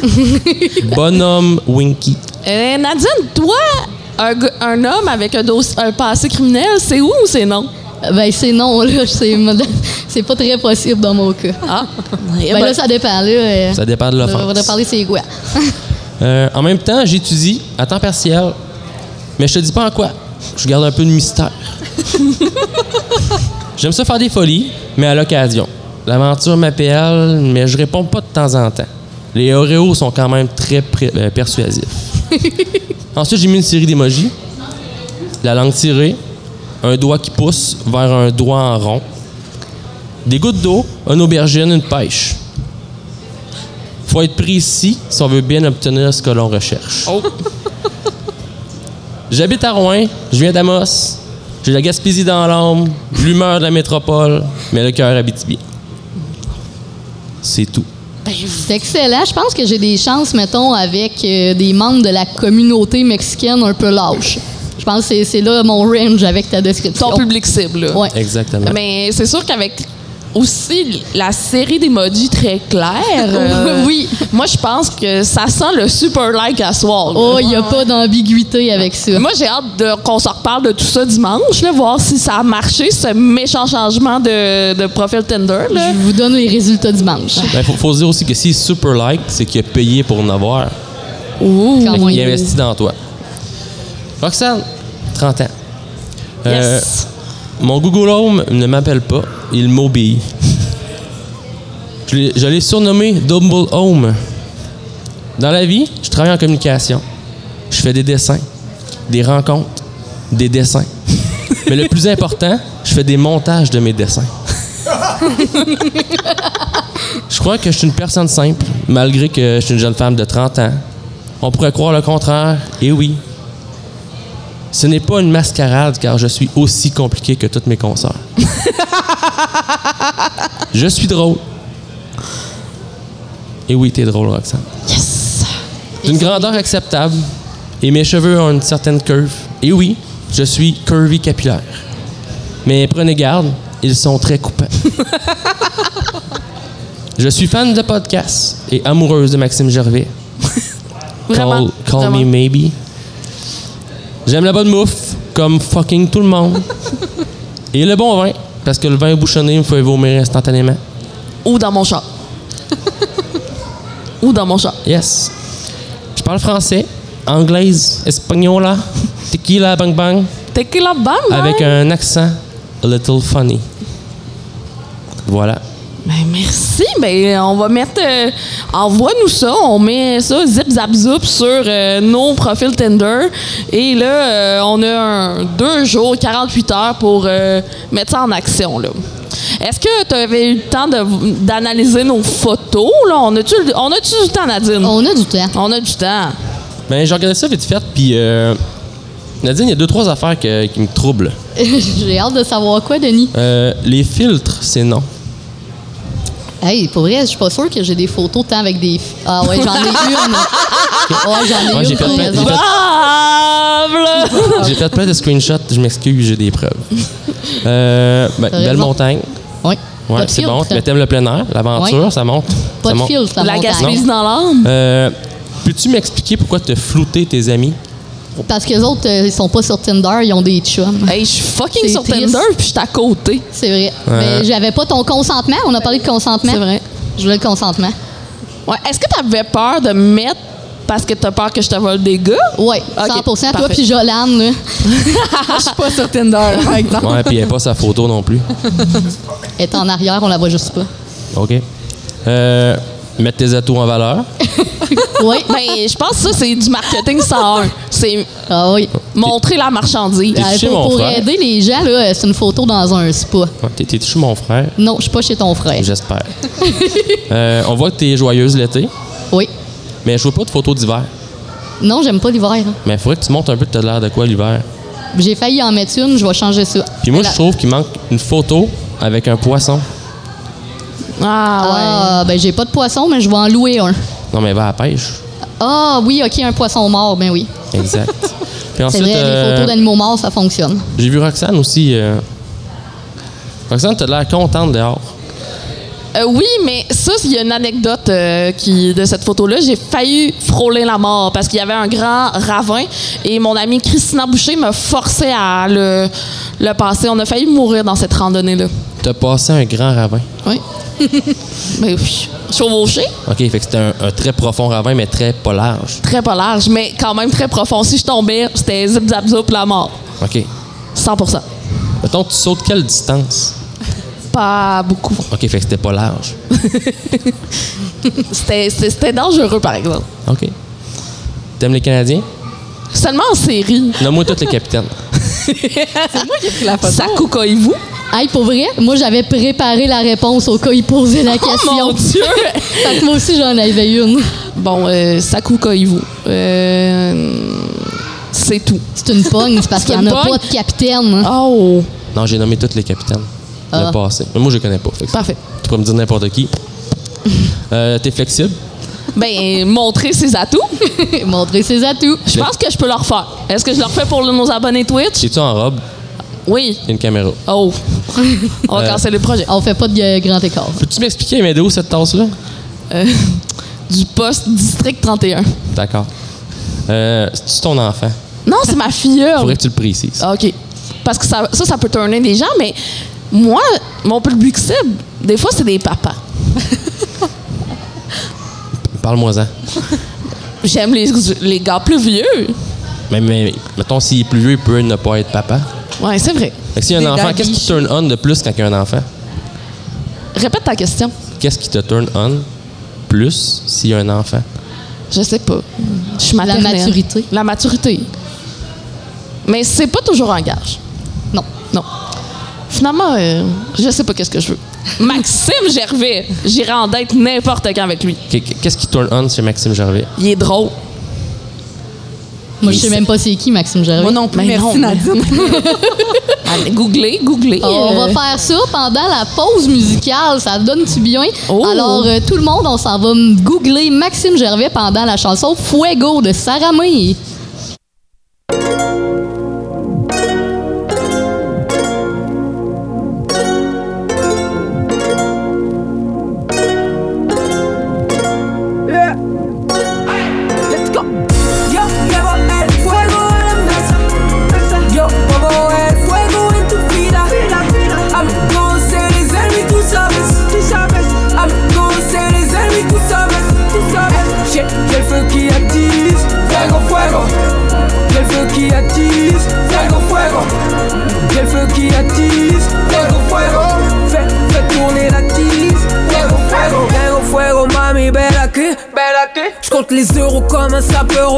Bonhomme Winky. Euh, Nadine, toi, un, homme avec un, dossier- un passé criminel, c'est où ou c'est non? Ben, c'est non, là. C'est pas très possible dans mon cas. Ah, Ben, là, ça dépend, là. euh, Ça dépend de On va l'offense. parler c'est quoi. Euh, en même temps, j'étudie à temps partiel, mais je te dis pas en quoi. Je garde un peu de mystère. J'aime ça faire des folies, mais à l'occasion. L'aventure m'appelle, mais je réponds pas de temps en temps. Les Oreos sont quand même très euh, persuasifs. Ensuite, j'ai mis une série d'émojis. La langue tirée, un doigt qui pousse vers un doigt en rond, des gouttes d'eau, une aubergine, une pêche. Faut être précis si on veut bien obtenir ce que l'on recherche. J'habite à Rouen, je viens d'Amos, j'ai la Gaspésie dans l'âme, l'humeur de la métropole, mais le cœur habite bien. C'est tout. C'est excellent. Je pense que j'ai des chances, mettons, avec euh, des membres de la communauté mexicaine un peu lâches. Je pense que c'est- là mon range avec ta description. Ton public cible, là. Ouais. Exactement. Mais c'est sûr qu'avec aussi la série d'emojis très clairs, euh, Oui. moi, je pense que ça sent le super like à soir. là. Oh, il n'y a pas d'ambiguïté avec ça. Moi, j'ai hâte de- qu'on se reparle de tout ça dimanche, là, voir si ça a marché, ce méchant changement de, de profil Tinder. Là. Je vous donne les résultats dimanche. Il faut, faut se dire aussi que si super like, c'est qu'il a payé pour en avoir. Ouh. Quand Il investit dans toi. Roxane, 30 ans. Euh, Yes. Mon Google Home ne m'appelle pas, il m'obéit. Je l'ai- surnommé Double Home. Dans la vie, je travaille en communication. Je fais des dessins, des rencontres, des dessins. Mais le plus important, je fais des montages de mes dessins. je crois que je suis une personne simple, malgré que je suis une jeune femme de 30 ans. On pourrait croire le contraire, et oui. Ce n'est pas une mascarade car je suis aussi compliqué que toutes mes consoeurs. je suis drôle. Et oui, t'es drôle, Roxane. Yes. D'une grandeur acceptable. Et mes cheveux ont une certaine curve. Et oui, je suis curvy capillaire. Mais prenez garde, ils sont très coupants. je suis fan de podcasts et amoureuse de Maxime Gervais. Vraiment. Call, call vraiment. me maybe. J'aime la bonne bouffe, comme fucking tout le monde. Et le bon vin, parce que le vin bouchonné me fait vomir instantanément. Ou dans mon chat. Ou dans mon chat. Yes. Je parle français, anglaise, espagnola, tequila, bang bang, Tequila bang, bang. avec un accent a little funny. Voilà. Ben, merci. Ben, on va mettre. euh, Envoie-nous ça. On met ça zip zap zoup sur euh, nos profils Tinder. Et là, euh, on a un, deux jours, 48 heures pour euh, mettre ça en action. Là. Est-ce que tu avais eu le temps de- d'analyser nos photos? Là? On a-tu on a-tu du temps, Nadine? On a du temps. On a du temps. Ben, j'ai regardé ça vite fait, puis euh, Nadine, il y a deux, trois affaires que- qui me troublent. J'ai hâte de savoir quoi, Denis. Euh, les filtres, c'est non. Hey, pour vrai, je suis pas sûre que j'ai des photos tant avec des. Ah ouais, j'en ai une. Ouais, j'en ai Ouais, une. j'ai fait plein- j'ai fait-! J'ai fait plein de screenshots, je m'excuse, j'ai des preuves. Euh, ben, belle raison. montagne. Ouais. Ouais, Pas de c'est bon. Mais t'aimes le plein air, l'aventure, Ouais. ça monte. Pas ça de monte. filtre, la, La. Gaspésie dans l'âme. Euh, Peux-tu m'expliquer pourquoi tu as flouté tes amis? Parce que les autres, euh, ils sont pas sur Tinder, ils ont des chums. Hey, je suis fucking C'est sur triste. Tinder puis je suis à côté. C'est vrai. Mais j'avais pas ton consentement. On a parlé de consentement. C'est vrai. Je voulais le consentement. Ouais. Est-ce que tu avais peur de me mettre parce que tu as peur que je te vole des gars? Oui, Ok, 100 Toi parfait. puis Jolane, là. Je suis pas sur Tinder, par exemple. Ouais, puis a pas sa photo non plus. Elle est en arrière, on la voit juste pas. OK. Euh, mettre tes atouts en valeur. Oui. Ben, je pense que ça, c'est du marketing 101. C'est Ah oui. montrer la marchandise. T'es Euh, chez pour mon pour frère? aider les gens, là, c'est une photo dans un spa. Ouais, T'es t'es chez mon frère, Non, je suis pas chez ton frère. j'espère. Euh, on voit que t'es joyeuse l'été, Oui. mais je vois pas de photos d'hiver. Non, j'aime pas l'hiver. hein. Mais il faudrait que tu montres un peu de l'air de quoi l'hiver. J'ai failli en mettre une, je vais changer ça. Puis moi, je trouve qu'il manque une photo avec un poisson. Ah, ouais. Ah, ben j'ai pas de poisson, mais je vais en louer un. Non, mais va à la pêche. Ah oui, ok, un poisson mort, ben oui. Exact. Puis C'est ensuite, vrai, euh, les photos d'animaux morts, ça fonctionne. j'ai vu Roxane aussi. euh, Roxane, t'as l'air contente dehors. Euh, oui, mais ça, il y a une anecdote euh, qui, de cette photo-là. J'ai failli frôler la mort parce qu'il y avait un grand ravin et mon amie Christina Boucher me forçait à le, le passer. On a failli mourir dans cette randonnée-là. T'as passé un grand ravin? Oui. mais oui, chevauché, OK, fait que c'était un, un très profond ravin, mais très pas large. très pas large, mais quand même très profond. Si je tombais, c'était zip zap zap la mort. OK. 100 Mettons, tu sautes quelle distance? Pas beaucoup. OK, fait que c'était pas large. C'était c'était- c'était dangereux, par exemple. OK. T'aimes les Canadiens? Seulement en série. Nomme-moi tous les capitaines. La photo. Ça coucoille-vous? Hey, pour vrai, moi j'avais préparé la réponse au cas où il posait la question. Oh mon Dieu! Fait que moi aussi j'en avais une. Bon, euh, ça coucoille-vous. Euh, c'est tout. C'est une pogne, c'est parce C'est qu'il n'y en a pogne? pas de capitaine. Oh, Non, j'ai nommé tous les capitaines. Ah. Le passé. Mais moi, je les connais pas. Parfait. tu peux me dire n'importe qui. Euh, T'es flexible? Ben, montrer ses atouts. Montrer ses atouts. Je pense que je peux leur faire. Est-ce que je leur fais pour nos abonnés Twitch? Es-tu en robe? Oui. et une caméra? Oh. On va Euh, le projet. On fait pas de grand écart. Peux-tu m'expliquer, mais d'où cette tasse-là? Euh, du poste district 31. D'accord. Euh, C'est-tu ton enfant? Non, c'est ma filleule. Faudrait que tu le précises. Ah, OK. Parce que ça, ça, ça peut tourner des gens, mais moi, mon public cible, des fois, c'est des papas. Parle-moi-en. J'aime les, les gars plus vieux. Mais, mais mettons, s'il est plus vieux, il peut ne pas être papa. Ouais, c'est vrai. Fait que s'il y a Des un enfant, qu'est-ce qui turn on de plus quand il y a un enfant? Répète ta question. Qu'est-ce qui te turn on plus s'il y a un enfant? Je sais pas. Je suis La maturité. La maturité. Mais c'est pas toujours un gage. Non. Non. Finalement, euh, je sais pas qu'est-ce que je veux. Maxime Gervais, j'irai en date n'importe quand avec lui. Qu'est- Qu'est-ce qui turn on chez Maxime Gervais? Il est drôle. Moi, je sais même pas c'est qui, Maxime Gervais. Moi non plus, Mais merci Nadine. Allez, googlez, googlez. On va euh, faire ça pendant la pause musicale. Ça donne-tu bien? Oh. Alors, euh, tout le monde, on s'en va googler Maxime Gervais pendant la chanson Fuego de Sarah May.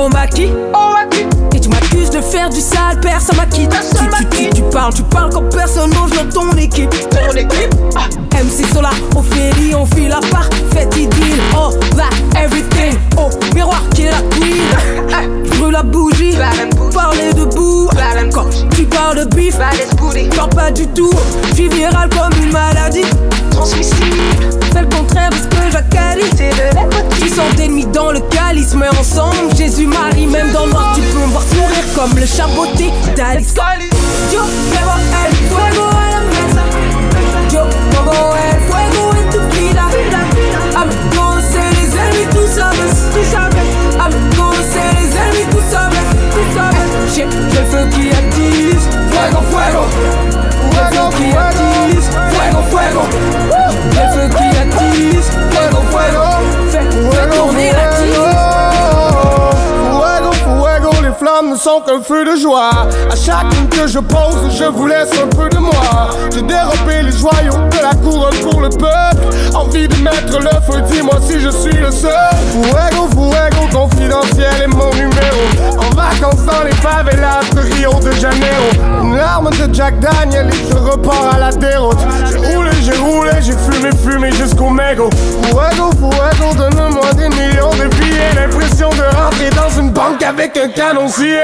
Au maquis. Et tu m'accuses de faire du sale, personne m'a quitté. Tu, tu, tu, tu parles, tu parles comme personne mange dans ton équipe. Ton équipe. Ah. MC Sola, Ophélie, on file la parfaite idylle. Oh, that everything. Oh, miroir qui est la queen. Brûle la bougie. Parler debout. Quand tu parles de bif, parle pas du tout. Je suis viral comme une maladie. Transmissible. Fais le contraire de ce que j'accalie. C'est de la Tu sens d'ennemis dans le calice, mais ensemble, Jésus, Marie, même dans le noir, tu peux me voir sourire comme le chaboté d'Alice. Yo, llevo el fuego a la mesa. Yo pongo el fuego en tu vida. Gonna ser les ennemis, sabes. Tú sabes. I'm gonna ser les ennemis, tú sabes. Tú sabes. J'ai j'ai le feu qui attise. Fuego, fuego. Qui attise. Fuego, fuego. J'ai le feu qui attise. Fuego, fuego. Chanson qu'un feu de joie. À chaque ligne que je pose, je vous laisse un peu de moi. J'ai dérobé les joyaux de la couronne pour le peuple. Envie de mettre le feu, dis-moi si je suis le seul. Fuego, fuego, confidentiel est mon numéro. En vacances dans les favelas de Rio de Janeiro. Une larme de Jack Daniel et je repars à la déroute. J'ai roulé, j'ai roulé, j'ai fumé, fumé jusqu'au mégot. Fuego, fuego, donne-moi des millions de billets. L'impression de rentrer dans une banque avec un canoncier.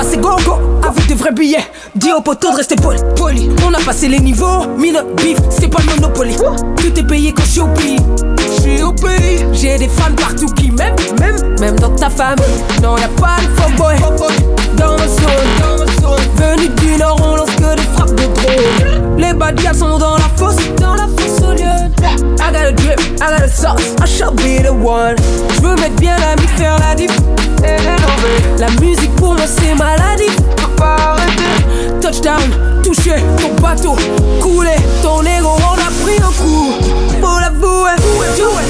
passé go-go avec des vrais billets. Dis au poteau de rester poli. poli. On a passé les niveaux. Mine, bif, c'est pas le Monopoly. Tout est payé quand je suis au. Je suis au pays. J'ai des fans partout qui m'aiment, même, même dans ta famille. Non, y'a pas de fuckboy. Dans ma zone, venu du nord, on lance que des frappes de drone. Les bad guys sont dans la fosse, dans la fosse au lieu. I got a drip, I got a sauce, I shall be the one. Je veux mettre bien la mi, faire la diff. La musique pour moi c'est maladie. Faut pas arrêter. Touchdown, touché ton bateau, coulé ton ego, on a pris un coup. Faut l'avouer, yo, llevo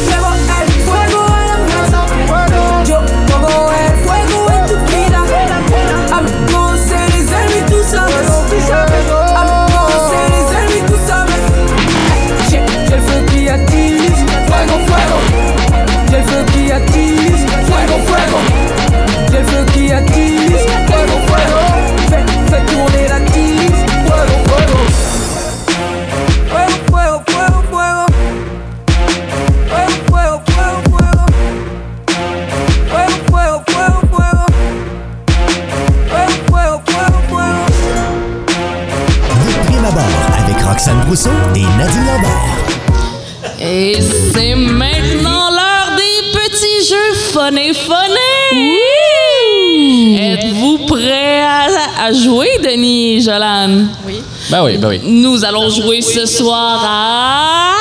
Nous allons jouer ce soir à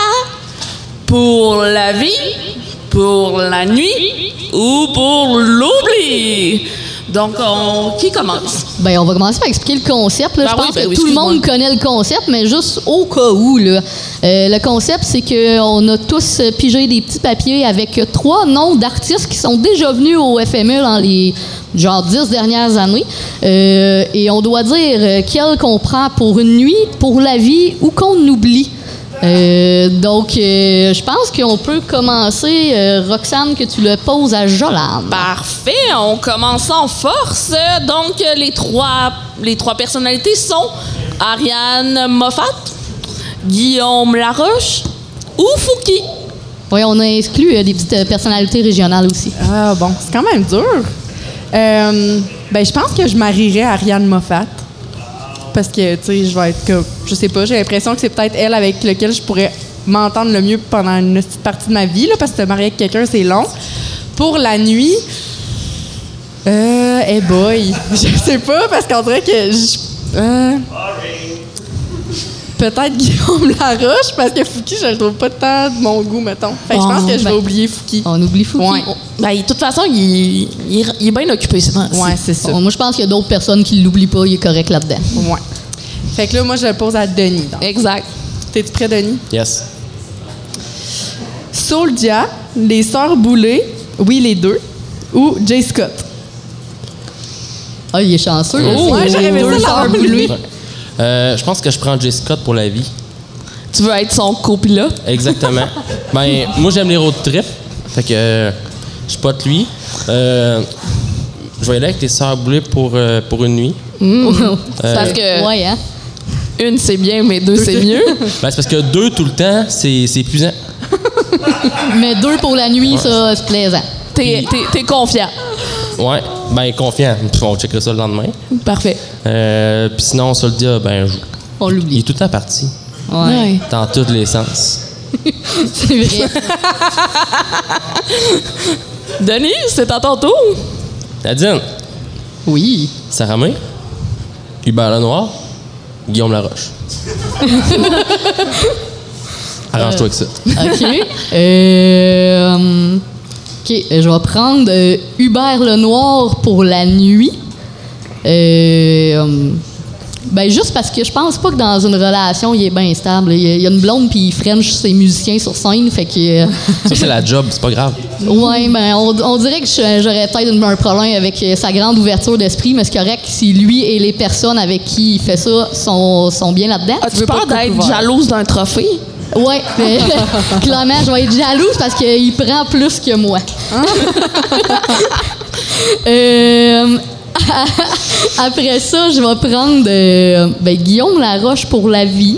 Pour la vie, pour la nuit ou pour l'oubli. Donc, on... qui commence? Ben, on va commencer par expliquer le concept. là. Ben Je oui, pense ben que oui, tout le monde connaît le concept, mais juste au cas où. Là. Euh, le concept, c'est qu'on a tous euh, pigé des petits papiers avec trois noms d'artistes qui sont déjà venus au FME dans les genre dix dernières années. Euh, et on doit dire quel qu'on prend pour une nuit, pour la vie ou qu'on oublie. Euh, donc, euh, je pense qu'on peut commencer, euh, Roxane, que tu le poses à Jolan. Parfait, on commence en force. Donc, les trois, les trois personnalités sont Ariane Moffat, Guillaume Laroche ou Fouki. Oui, on a exclu euh, des petites personnalités régionales aussi. Ah bon, c'est quand même dur. Euh, ben, je pense que je marierais Ariane Moffat. Parce que, tu sais, je vais être comme. Je sais pas, j'ai l'impression que c'est peut-être elle avec laquelle je pourrais m'entendre le mieux pendant une petite partie de ma vie, là, parce que te marier avec quelqu'un, c'est long. Pour la nuit. Euh. Hey boy. Je sais pas, parce qu'on dirait que. je- euh, Peut-être Guillaume Laroche, parce que Fouki, je le trouve pas tant de mon goût, mettons. Fait que je pense que je vais Ben- oublier Fouki. On oublie Fouki. Ouais. Ben, de toute façon, il, il, il est bien occupé, c'est Ouais, c'est ça. Bon, moi, je pense qu'il y a d'autres personnes qui l'oublient pas. Il est correct là-dedans. Ouais. Fait que là, moi, je le pose à Denis. donc. Exact. T'es-tu prêt, Denis? Yes. Soulja, les Sœurs Boulay, oui, les deux, ou Jay Scott? Ah, il est chanceux. Oh, ouais, j'aurais aimé ça Deux l'avoir sœurs voulu. boulées. Ouais. Euh, je pense que je prends Jay Scott pour la vie. Tu veux être son copilote? Exactement. ben, moi, j'aime les road trips. Fait que euh, je pote lui. Euh, je vais y aller avec les sœurs boulées pour, euh, pour une nuit. Parce que Ouais, hein? une, c'est bien, mais deux, c'est mieux. Ben, c'est parce que deux tout le temps, c'est c'est épuisant. Mais deux pour la nuit, ça, c'est plaisant. T'es t'es- t'es confiant. Ouais, ben confiant. On checkerait ça le lendemain. Parfait. Euh, Puis sinon, Soldia, ben, je- On il est tout le temps parti. Ouais. Dans tous les sens. C'est vrai. Denis, c'est à ton tour. Nadine, Oui. Sarah May, Hubert Lenoir, Guillaume Laroche. Arrange-toi avec ça. OK. Euh, hum, OK, je vais prendre euh, Hubert Lenoir pour la nuit. Euh, hum, ben juste parce que je pense pas que dans une relation, il est bien stable. Il y a, une blonde puis il french ses musiciens sur scène, fait que... euh, Ça, c'est la job, c'est pas grave. Ouais, ben on, on dirait que j'aurais peut-être un problème avec euh, sa grande ouverture d'esprit, mais c'est correct si lui et les personnes avec qui il fait ça sont, sont bien là-dedans. As-tu peur d'être jalouse d'un trophée? Ouais, mais clairement, je vais être jalouse parce qu'il prend plus que moi. Euh, après ça, je vais prendre euh, ben, Guillaume Laroche pour la vie.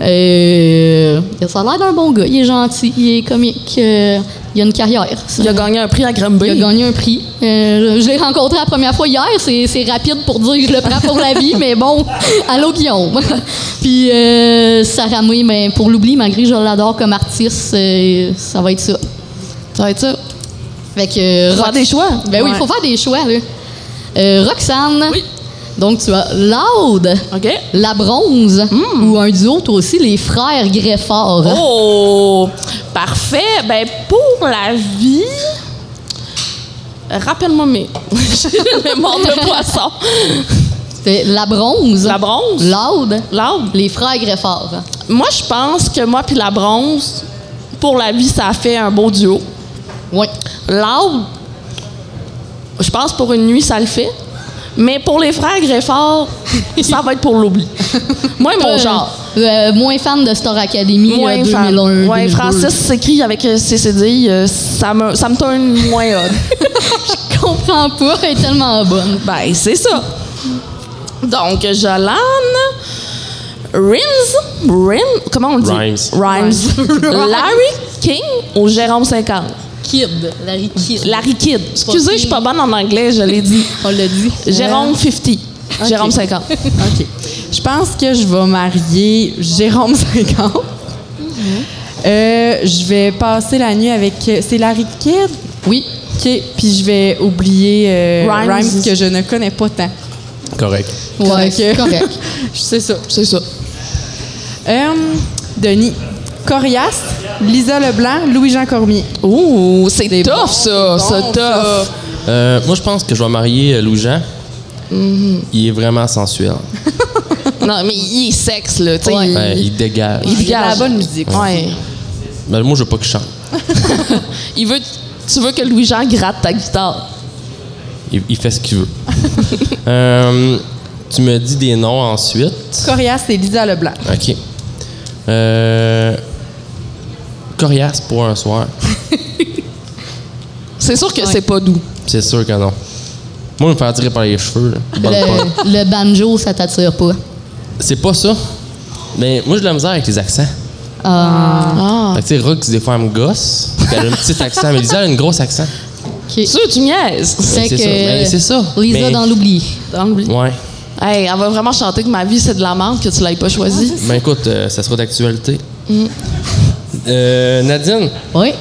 Euh, ça a l'air d'un bon gars. Il est gentil, il est comique. euh, il a une carrière. Il a gagné un prix à Granby. Il a gagné un prix. Euh, je l'ai rencontré la première fois hier. C'est rapide pour dire que je le prends pour la vie, mais bon, allô Guillaume. Puis euh, Sarah May, ben, pour l'oubli, malgré que je l'adore comme artiste, ça va être ça. Ça va être ça. Fait que. Faut faire des choix. Ben oui, il faut faire des choix, là. Euh, Roxane. Donc, tu as Loud, OK. La Bronze, ou un duo, toi aussi, les frères Greffard. Oh! Parfait. Ben, pour la vie. Rappelle-moi mes. J'ai une mémoire de poisson. C'était La Bronze, La bronze? Loud, Loud. les frères Greffard. Moi, je pense que moi puis la bronze, pour la vie, ça a fait un beau duo. Oui. Loud, je pense pour une nuit, ça le fait. Mais pour les frères Greffard, ça va être pour l'oubli. Moi, mon Euh, genre. euh, moins fan de Star Academy Moins euh, fan. 2001. Ouais, 2002. Francis s'écrit avec CCD, euh, ça me, ça me tourne moins hot. Je comprends pas, elle est tellement bonne. ben, c'est ça. Donc, Jolane, Rims, Rim, comment on dit? Rhymes. Rhymes. Larry King ou Jérôme 50? Kid, Larry Kid. Larry Kidd. Excusez, je suis pas bonne en anglais, je l'ai dit. On l'a dit. Jérôme 50. Jérôme 50. OK. Je pense que je vais marier Jérôme 50. Euh, je vais passer la nuit avec. C'est Larry Kidd? Oui. OK. Puis je vais oublier euh, Rhymes. Rhymes. que je ne connais pas tant. Correct. Ouais, Correct. c'est correct. C'est ça. C'est ça. Euh, Denis. Corias, Lisa Leblanc, Louis-Jean Cormier. Ouh, c'est Des tough, ça. c'est tough. ça. Euh, moi, je pense que je vais marier euh, Louis-Jean. Mm-hmm. Il est vraiment sensuel. Non, mais il est sexe, là. tu sais, Ouais. il- Ouais, il dégage. il Il a de la dégage. bonne musique. Ouais. Mais moi, je veux pas qu'il chante. Il veut, tu veux que Louis-Jean gratte ta guitare? Il, il fait ce qu'il veut. Euh, tu me dis des noms ensuite. Corias et Lisa Leblanc. OK. Euh, Coriace pour un soir. C'est sûr que c'est pas doux. C'est sûr que non. Moi, me faire tirer par les cheveux. là. Le, le banjo, ça t'attire pas? C'est pas ça. Mais moi, j'ai de la misère avec les accents. Ah. Fait que, tu sais, Rox, des fois, elle me gosse. Elle a un petit accent. Mais Lisa, elle a un gros accent. OK. Ça, tu niaises. Fait c'est que, ça. Ben, c'est ça. Lisa Mais- dans l'oubli. Dans l'oubli. Ouais. Hey, elle va vraiment chanter que ma vie, c'est de la merde, que tu l'aies pas choisi. Ben écoute, euh, ça sera d'actualité. Mm. Euh, Nadine, Oui.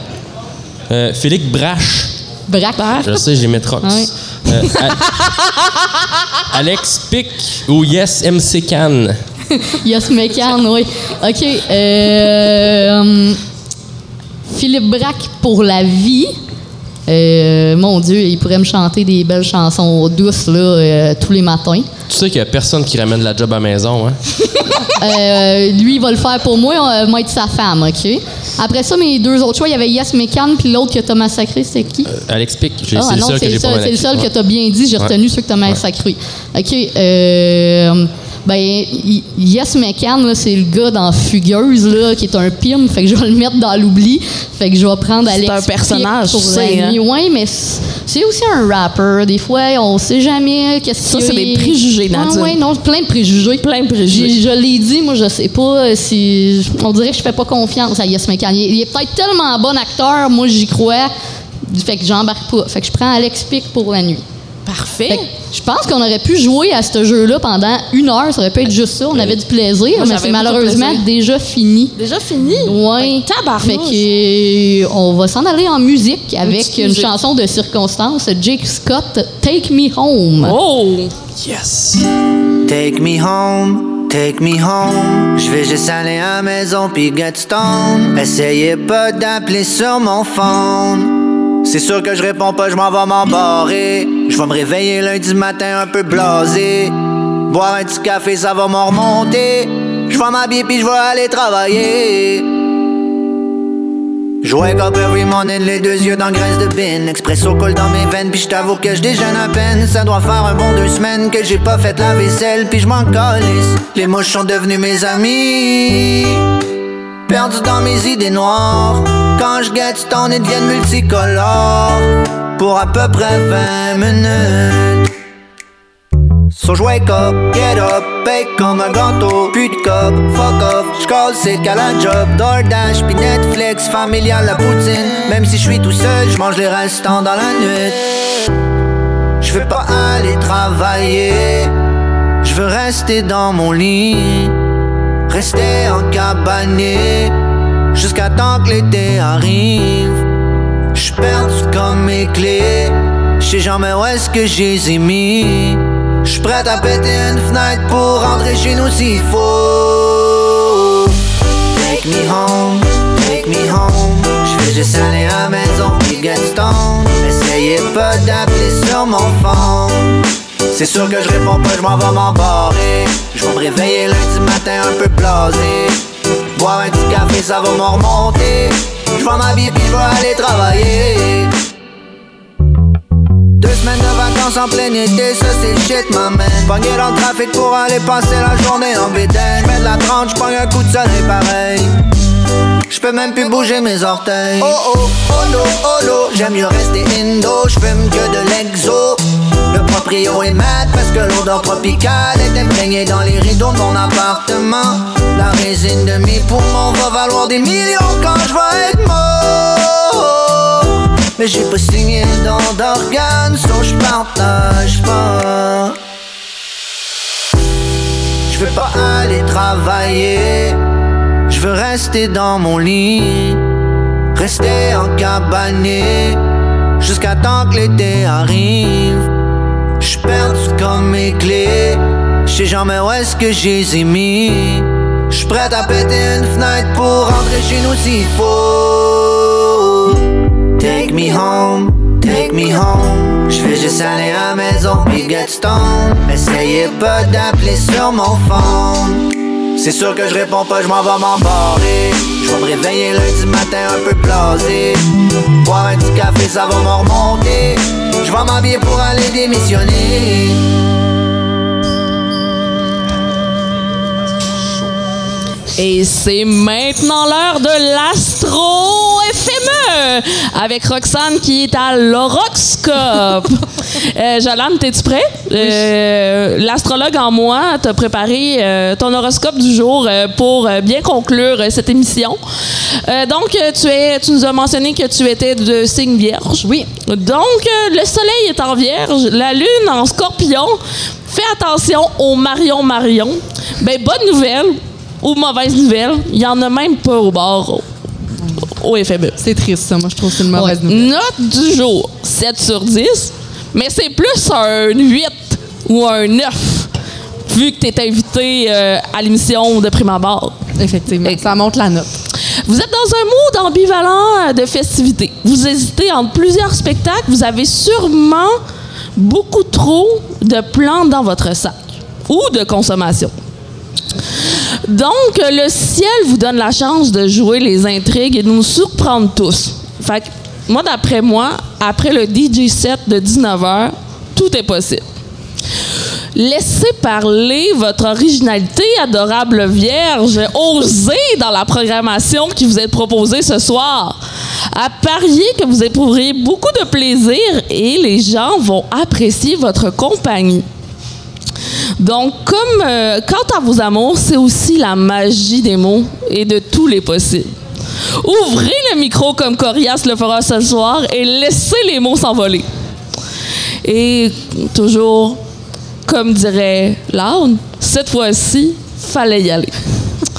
euh, Félix Brache. Braque. Je sais, j'ai mes trocs. Euh, Alex Pic ou Yes MC Can? Yes Mécan, oui. OK. euh, hum, Philippe Braque pour la vie. Euh, mon Dieu, il pourrait me chanter des belles chansons douces là, euh, tous les matins. Tu sais qu'il y a personne qui ramène la job à la maison, hein? Euh, lui, il va le faire pour moi, va être sa femme, OK? Après ça, mes deux autres choix, il y avait Yes Mécan, puis l'autre que t'as massacré, c'était qui? Alex Pic, j'ai- Ah c'est le seul c'est que j'ai seul, c'est le seul que tu as bien dit. J'ai Ouais. retenu ceux que tu as massacrés. OK. Ben, Yes McCann, là, c'est le gars dans Fugueuse, là, qui est un pim. Fait que je vais le mettre dans l'oubli. Fait que je vais prendre C'est Alex un Pic personnage, pour sais, hein. Ouais, mais c'est aussi un rapper. Des fois, on sait jamais qu'est-ce Ça, c'est des préjugés, Ah, Nadine. ouais, non, plein de préjugés. Plein de préjugés. Je l'ai dit, moi, je sais pas euh, si. On dirait que je fais pas confiance à Yes. Il est, il est peut-être tellement bon acteur, moi, j'y crois. Fait que j'embarque pas. Fait que je prends Alex Pic pour la nuit. Parfait. Que je pense qu'on aurait pu jouer à ce jeu-là pendant une heure. Ça aurait pu être juste ça. On avait du plaisir, Moi, mais c'est malheureusement plaisir. déjà fini. Déjà fini? Ouais. Ben, tabarnouche. Fait que, euh, on va s'en aller en musique avec une musique. chanson de circonstance, Jake Scott, Take Me Home. Oh! Yes! Take me home, take me home. Je vais juste aller à la maison puis get stone. Essayez pas d'appeler sur mon phone. C'est sûr que je réponds pas, je m'en vais m'embarrer. Je vais me réveiller lundi matin un peu blasé. Boire un petit café, ça va m'en remonter. Je vais m'habiller puis je vais aller travailler. Je wake up every morning, les deux yeux dans graisse de bin. Expresso colle dans mes veines, puis je t'avoue que je déjeune à peine. Ça doit faire un bon deux semaines que j'ai pas fait la vaisselle, puis je m'en. Les mouches sont devenues mes amis. Perdu dans mes idées noires. Quand je guette, ton nez deviennent multicolores. Pour à peu près 20 minutes. So je wake up, get up, bake comme un gâteau Plus de cop, fuck off, j'call c'est qu'à la job DoorDash, puis Netflix, familial la poutine. Même si je suis tout seul, je mange les restants dans la nuit. Je veux pas aller travailler. Je veux rester dans mon lit. Rester en cabané Jusqu'à temps que l'été arrive. J'suis perdu comme mes clés. J'sais jamais où est-ce que j'ai ai mis. J'suis prêt à péter une fenêtre pour rentrer chez nous s'il faut. Take me home, take me home. J'vais juste aller à maison puis get Essayez pas d'appeler sur mon phone. C'est sûr que je réponds pas, je m'en vais m'embarrer. Je vais me réveiller lundi matin un peu blasé Boire un petit café, ça va m'en remonter Je vais m'habiller puis je aller travailler deux semaines de vacances en plein été, ça c'est shit, ma man. Pogné dans le trafic pour aller passer la journée en bédaine. J'mets de la 30, j'pogne un coup de soleil pareil. J'peux même plus bouger mes orteils. Oh oh, oh no, oh no, j'aime mieux rester indo, j'fume que de l'exo. Le proprio est mat parce que l'odeur tropicale est imprégnée dans les rideaux de mon appartement. La résine de mes poumons va valoir des millions quand je vais être mort. Mais j'ai pas signé don d'organes, so je partage pas. Je veux pas aller travailler, je veux rester dans mon lit, rester en cabané, jusqu'à temps que l'été arrive. J'suis perdu comme mes clés, j'sais jamais où est-ce que j'ai mis? J'suis prêt à péter une fenêtre pour rentrer chez nous s'il faut. Take me home, take me home. Je vais juste aller à la maison puis get stone. Essayez pas d'appeler sur mon phone. C'est sûr que je réponds pas, je m'en vais m'embarrer. Je vais me réveiller lundi matin un peu blasé. Boire un petit café, ça va m'en remonter. Je vais m'habiller pour aller démissionner. Et c'est maintenant l'heure de l'Astro Avec Roxane qui est à l'horoscope. euh, Jolane, t'es-tu prêt? Euh, L'astrologue en moi t'a préparé euh, ton horoscope du jour euh, pour bien conclure cette émission. Donc, tu, es, tu nous as mentionné que tu étais de signe vierge. Oui. Donc, le soleil est en vierge, la lune en scorpion. Fais attention au Marion Marion. Ben, bonne nouvelle ou mauvaise nouvelle, il n'y en a même pas au bord au, FME. C'est triste, ça. Moi, je trouve que c'est une mauvaise Ouais. nouvelle. Note du jour, 7 sur 10, mais c'est plus un 8 ou un 9, vu que tu es invité euh, à l'émission de Prime Abord. Effectivement. Ça monte la note. Vous êtes dans un mood ambivalent euh, de festivité. Vous hésitez entre plusieurs spectacles. Vous avez sûrement beaucoup trop de plans dans votre sac ou de consommation. Donc, le ciel vous donne la chance de jouer les intrigues et de nous surprendre tous. Fait que, moi, d'après moi, après le DJ set de 19h, tout est possible. Laissez parler votre originalité, adorable vierge. Osez dans la programmation qui vous est proposée ce soir. À parier que vous éprouverez beaucoup de plaisir et les gens vont apprécier votre compagnie. Donc, comme euh, quant à vos amours, c'est aussi la magie des mots et de tous les possibles. Ouvrez le micro comme Corias le fera ce soir et laissez les mots s'envoler. Et toujours, comme dirait Laune, cette fois-ci, fallait y aller.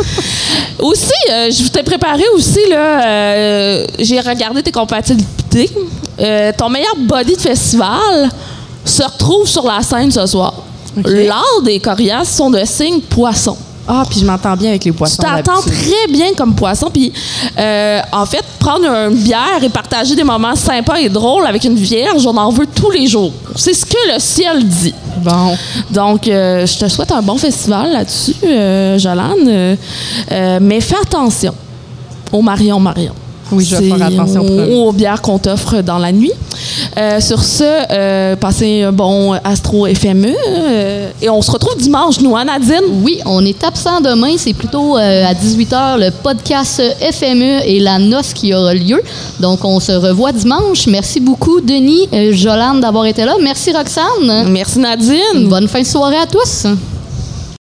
aussi, euh, je t'ai préparé aussi, là, euh, j'ai regardé tes compatibilités. Euh, ton meilleur body de festival se retrouve sur la scène ce soir. L'art des coriaces sont de signe poisson. Ah, puis je m'entends bien avec les Tu poissons. t'entends d'habitude. très bien comme poisson. Puis, euh, en fait, prendre une bière et partager des moments sympas et drôles avec une vierge, on en veut tous les jours. C'est ce que le ciel dit. Bon. Donc, euh, je te souhaite un bon festival là-dessus, euh, Jolane. Euh, mais fais attention au Marion Marion. Oui, je vais faire attention, Aux, bières qu'on t'offre dans la nuit. Euh, sur ce, euh, passez un bon Astro FME. euh, et on se retrouve dimanche, nous, hein, Nadine? Oui, on est absent demain. C'est plutôt euh, à 18h le podcast FME et la noce qui aura lieu. Donc, on se revoit dimanche. Merci beaucoup, Denis, euh, Jolande, d'avoir été là. Merci, Roxane. Merci, Nadine. Bonne fin de soirée à tous.